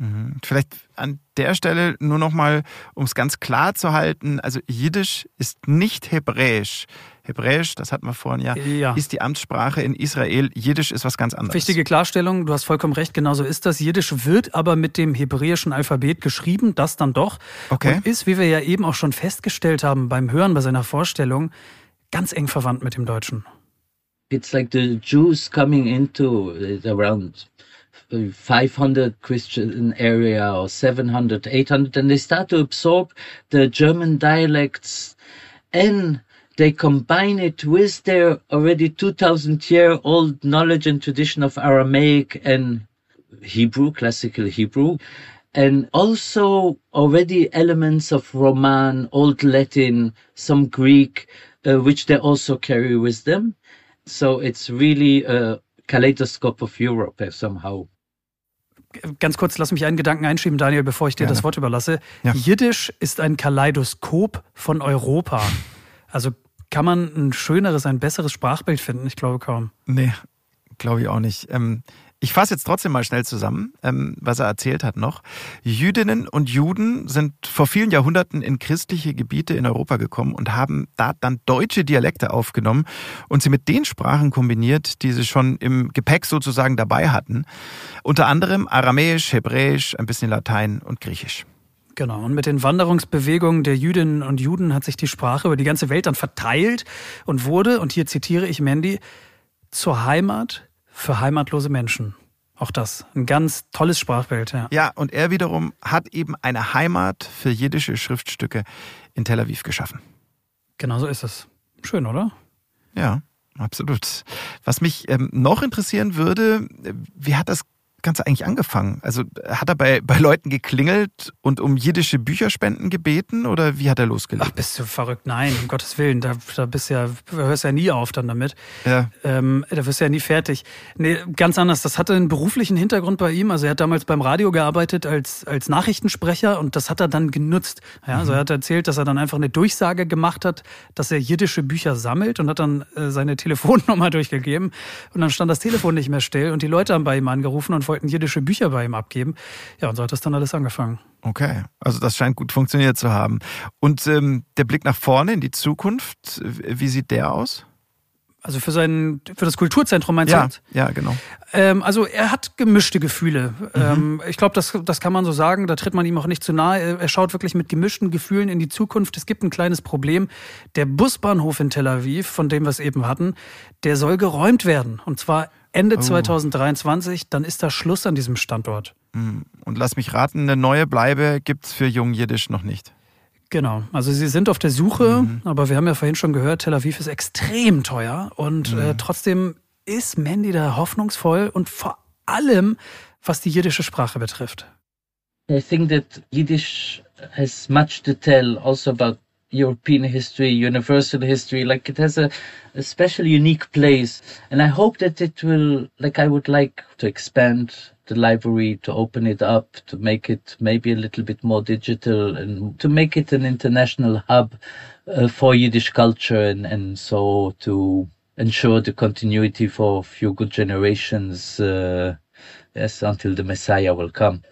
Mhm. Vielleicht an der Stelle nur noch mal, um es ganz klar zu halten, also Jiddisch ist nicht Hebräisch. Hebräisch, das hatten wir vorhin ja, ja, ist die Amtssprache in Israel. Jiddisch ist was ganz anderes. Wichtige Klarstellung, du hast vollkommen recht, genauso ist das. Jiddisch wird aber mit dem hebräischen Alphabet geschrieben, das dann doch. Okay. Und ist, wie wir ja eben auch schon festgestellt haben beim Hören bei seiner Vorstellung, ganz eng verwandt mit dem Deutschen. It's like the Jews coming into around 500 Christian area or 700, 800, and they start to absorb the German dialects and they combine it with their already 2000 year old knowledge and tradition of Aramaic and Hebrew, classical Hebrew, and also already elements of Roman, Old Latin, some Greek, uh, which they also carry with them. So it's really a kaleidoscope of Europe uh, somehow. Ganz kurz, lass mich einen Gedanken einschieben, Daniel, bevor ich dir Gerne. das Wort überlasse. Ja. Jiddisch ist ein Kaleidoskop von Europa. Also kann man ein schöneres, ein besseres Sprachbild finden? Ich glaube kaum. Nee, glaube ich auch nicht. Ähm, ich fasse jetzt trotzdem mal schnell zusammen, ähm, was er erzählt hat noch. Jüdinnen und Juden sind vor vielen Jahrhunderten in christliche Gebiete in Europa gekommen und haben da dann deutsche Dialekte aufgenommen und sie mit den Sprachen kombiniert, die sie schon im Gepäck sozusagen dabei hatten. Unter anderem Aramäisch, Hebräisch, ein bisschen Latein und Griechisch. Genau, und mit den Wanderungsbewegungen der Jüdinnen und Juden hat sich die Sprache über die ganze Welt dann verteilt und wurde, und hier zitiere ich Mandy, zur Heimat für heimatlose Menschen. Auch das. Ein ganz tolles Sprachbild, ja. Ja, und er wiederum hat eben eine Heimat für jiddische Schriftstücke in Tel Aviv geschaffen. Genau so ist es. Schön, oder? Ja, absolut. Was mich ähm, noch interessieren würde, wie hat das Ganze eigentlich angefangen? Also hat er bei, bei Leuten geklingelt und um jiddische Bücherspenden gebeten oder wie hat er losgelegt? Ach, bist du verrückt? Nein, um Gottes Willen, da, da bist ja, hörst ja nie auf dann damit. Ja. Ähm, da wirst du ja nie fertig. Nee, ganz anders. Das hatte einen beruflichen Hintergrund bei ihm. Also er hat damals beim Radio gearbeitet als, als Nachrichtensprecher und das hat er dann genutzt. Ja, also er hat erzählt, dass er dann einfach eine Durchsage gemacht hat, dass er jiddische Bücher sammelt und hat dann äh, seine Telefonnummer durchgegeben und dann stand das Telefon nicht mehr still und die Leute haben bei ihm angerufen und wollten jiddische Bücher bei ihm abgeben. Ja, und so hat das dann alles angefangen. Okay, also das scheint gut funktioniert zu haben. Und ähm, der Blick nach vorne in die Zukunft, wie sieht der aus? Also für sein, für das Kulturzentrum meinst ja, du? Ja, genau. Ähm, also er hat gemischte Gefühle. Mhm. Ähm, ich glaube, das, das kann man so sagen. Da tritt man ihm auch nicht zu nahe. Er schaut wirklich mit gemischten Gefühlen in die Zukunft. Es gibt ein kleines Problem. Der Busbahnhof in Tel Aviv, von dem wir es eben hatten, der soll geräumt werden. Und zwar Ende oh. 2023. Dann ist da Schluss an diesem Standort. Mhm. Und lass mich raten, eine neue Bleibe gibt's für Jung Jiddisch noch nicht. Genau, also sie sind auf der Suche, mhm. aber wir haben ja vorhin schon gehört, Tel Aviv ist extrem teuer und mhm. äh, trotzdem ist Mandy da hoffnungsvoll und vor allem, was die jiddische Sprache betrifft. I think that Yiddish has much to tell also about European history, universal history. Like it has a, a special, unique place. And I hope that it will, like, I would like to expand the library, to open it up, to make it maybe a little bit more digital and to make it an international hub uh, for Yiddish culture and, and so to ensure the continuity for a few good generations, uh, yes, until the Messiah will come.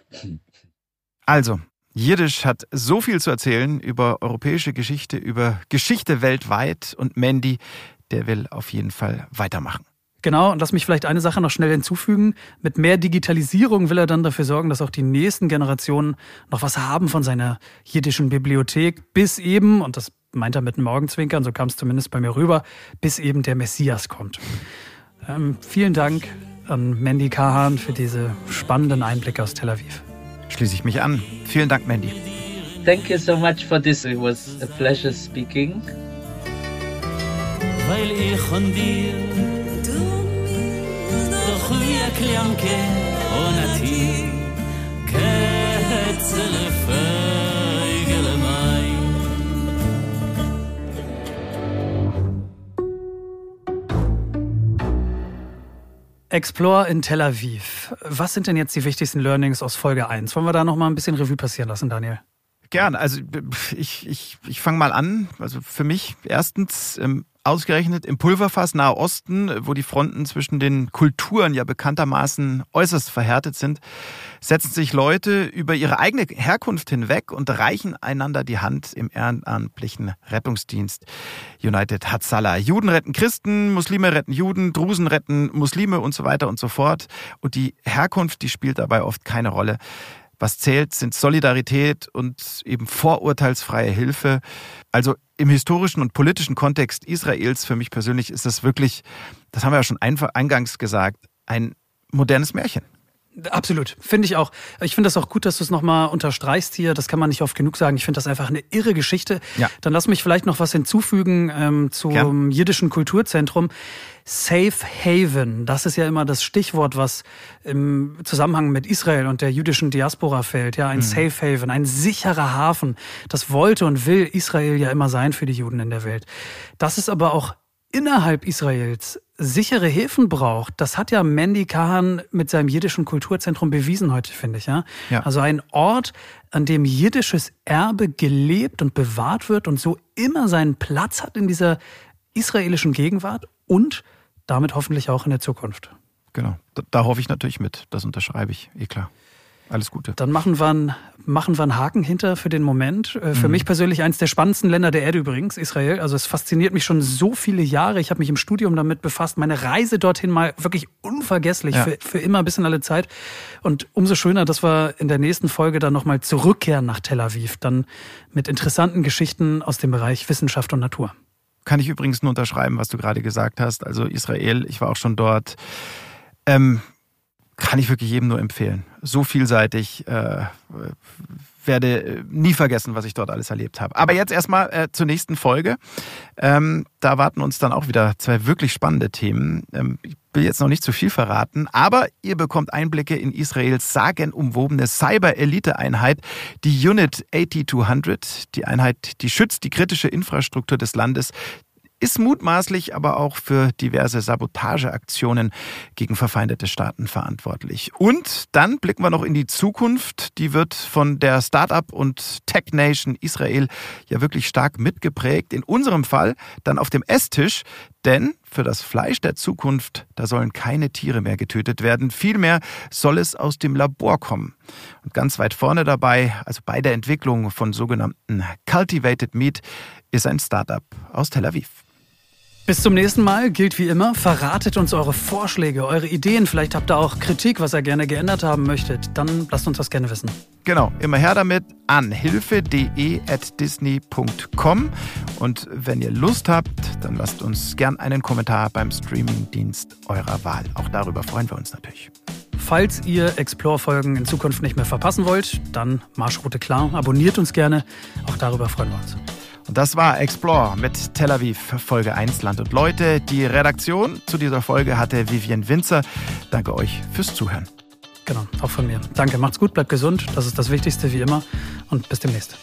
Also, Jiddisch hat so viel zu erzählen über europäische Geschichte, über Geschichte weltweit und Mandy, der will auf jeden Fall weitermachen. Genau, und lass mich vielleicht eine Sache noch schnell hinzufügen. Mit mehr Digitalisierung will er dann dafür sorgen, dass auch die nächsten Generationen noch was haben von seiner jiddischen Bibliothek, bis eben, und das meint er mit einem Augenzwinkern, so kam es zumindest bei mir rüber, bis eben der Messias kommt. Ähm, vielen Dank an Mandy Kahan für diese spannenden Einblicke aus Tel Aviv. Schließe ich mich an. Vielen Dank, Mandy. Thank you so much for this. It was a pleasure speaking. Weil ich von dir doch wie ein Klanke und ein Tier Kätzele Explore in Tel Aviv. Was sind denn jetzt die wichtigsten Learnings aus Folge 1? Wollen wir da noch mal ein bisschen Revue passieren lassen, Daniel? Gern. Also ich, ich, ich fange mal an. Also für mich erstens ähm, ausgerechnet im Pulverfass Nahe Osten, wo die Fronten zwischen den Kulturen ja bekanntermaßen äußerst verhärtet sind, setzen sich Leute über ihre eigene Herkunft hinweg und reichen einander die Hand im ehrenamtlichen Rettungsdienst. United Hatzalah. Juden retten Christen, Muslime retten Juden, Drusen retten Muslime und so weiter und so fort. Und die Herkunft, die spielt dabei oft keine Rolle. Was zählt, sind Solidarität und eben vorurteilsfreie Hilfe. Also im historischen und politischen Kontext Israels, für mich persönlich, ist das wirklich, das haben wir ja schon eingangs gesagt, ein modernes Märchen. Absolut, finde ich auch. Ich finde das auch gut, dass du es nochmal unterstreichst hier. Das kann man nicht oft genug sagen. Ich finde das einfach eine irre Geschichte. Ja. Dann lass mich vielleicht noch was hinzufügen ähm, zum Gern. jiddischen Kulturzentrum. Safe Haven, das ist ja immer das Stichwort, was im Zusammenhang mit Israel und der jüdischen Diaspora fällt. Ja, ein mhm. Safe Haven, ein sicherer Hafen. Das wollte und will Israel ja immer sein für die Juden in der Welt. Das ist aber auch innerhalb Israels sichere Häfen braucht, das hat ja Mandy Kahan mit seinem jiddischen Kulturzentrum bewiesen heute, finde ich. Ja? ja? Also ein Ort, an dem jiddisches Erbe gelebt und bewahrt wird und so immer seinen Platz hat in dieser israelischen Gegenwart und damit hoffentlich auch in der Zukunft. Genau, da, da hoffe ich natürlich mit. Das unterschreibe ich, eh klar. Alles Gute. Dann machen wir, einen, machen wir einen Haken hinter für den Moment. Äh, für mhm. mich persönlich eines der spannendsten Länder der Erde übrigens, Israel. Also es fasziniert mich schon so viele Jahre. Ich habe mich im Studium damit befasst. Meine Reise dorthin mal wirklich unvergesslich, ja. für, für immer bis in alle Zeit. Und umso schöner, dass wir in der nächsten Folge dann nochmal zurückkehren nach Tel Aviv. Dann mit interessanten Geschichten aus dem Bereich Wissenschaft und Natur. Kann ich übrigens nur unterschreiben, was du gerade gesagt hast. Also Israel, ich war auch schon dort. Ähm, kann ich wirklich jedem nur empfehlen. So vielseitig. Äh, werde nie vergessen, was ich dort alles erlebt habe. Aber jetzt erstmal äh, zur nächsten Folge. Ähm, da warten uns dann auch wieder zwei wirklich spannende Themen. Ähm, ich will jetzt noch nicht zu viel verraten, aber ihr bekommt Einblicke in Israels sagenumwobene Cyber-Elite-Einheit, die Unit 8200. Die Einheit, die schützt die kritische Infrastruktur des Landes, ist mutmaßlich aber auch für diverse Sabotageaktionen gegen verfeindete Staaten verantwortlich. Und dann blicken wir noch in die Zukunft. Die wird von der Startup- und Tech-Nation Israel ja wirklich stark mitgeprägt. In unserem Fall dann auf dem Esstisch, denn für das Fleisch der Zukunft, da sollen keine Tiere mehr getötet werden. Vielmehr soll es aus dem Labor kommen. Und ganz weit vorne dabei, also bei der Entwicklung von sogenannten Cultivated Meat, ist ein Startup aus Tel Aviv. Bis zum nächsten Mal gilt wie immer, verratet uns eure Vorschläge, eure Ideen. Vielleicht habt ihr auch Kritik, was ihr gerne geändert haben möchtet. Dann lasst uns das gerne wissen. Genau, immer her damit an hilfe.de@disney.com und wenn ihr Lust habt, dann lasst uns gern einen Kommentar beim Streamingdienst eurer Wahl. Auch darüber freuen wir uns natürlich. Falls ihr Explore-Folgen in Zukunft nicht mehr verpassen wollt, dann Marschroute klar, abonniert uns gerne. Auch darüber freuen wir uns. Und das war Explore mit Tel Aviv, Folge 1 Land und Leute. Die Redaktion zu dieser Folge hatte Vivian Winzer. Danke euch fürs Zuhören. Genau, auch von mir. Danke, macht's gut, bleibt gesund. Das ist das Wichtigste wie immer. Und bis demnächst.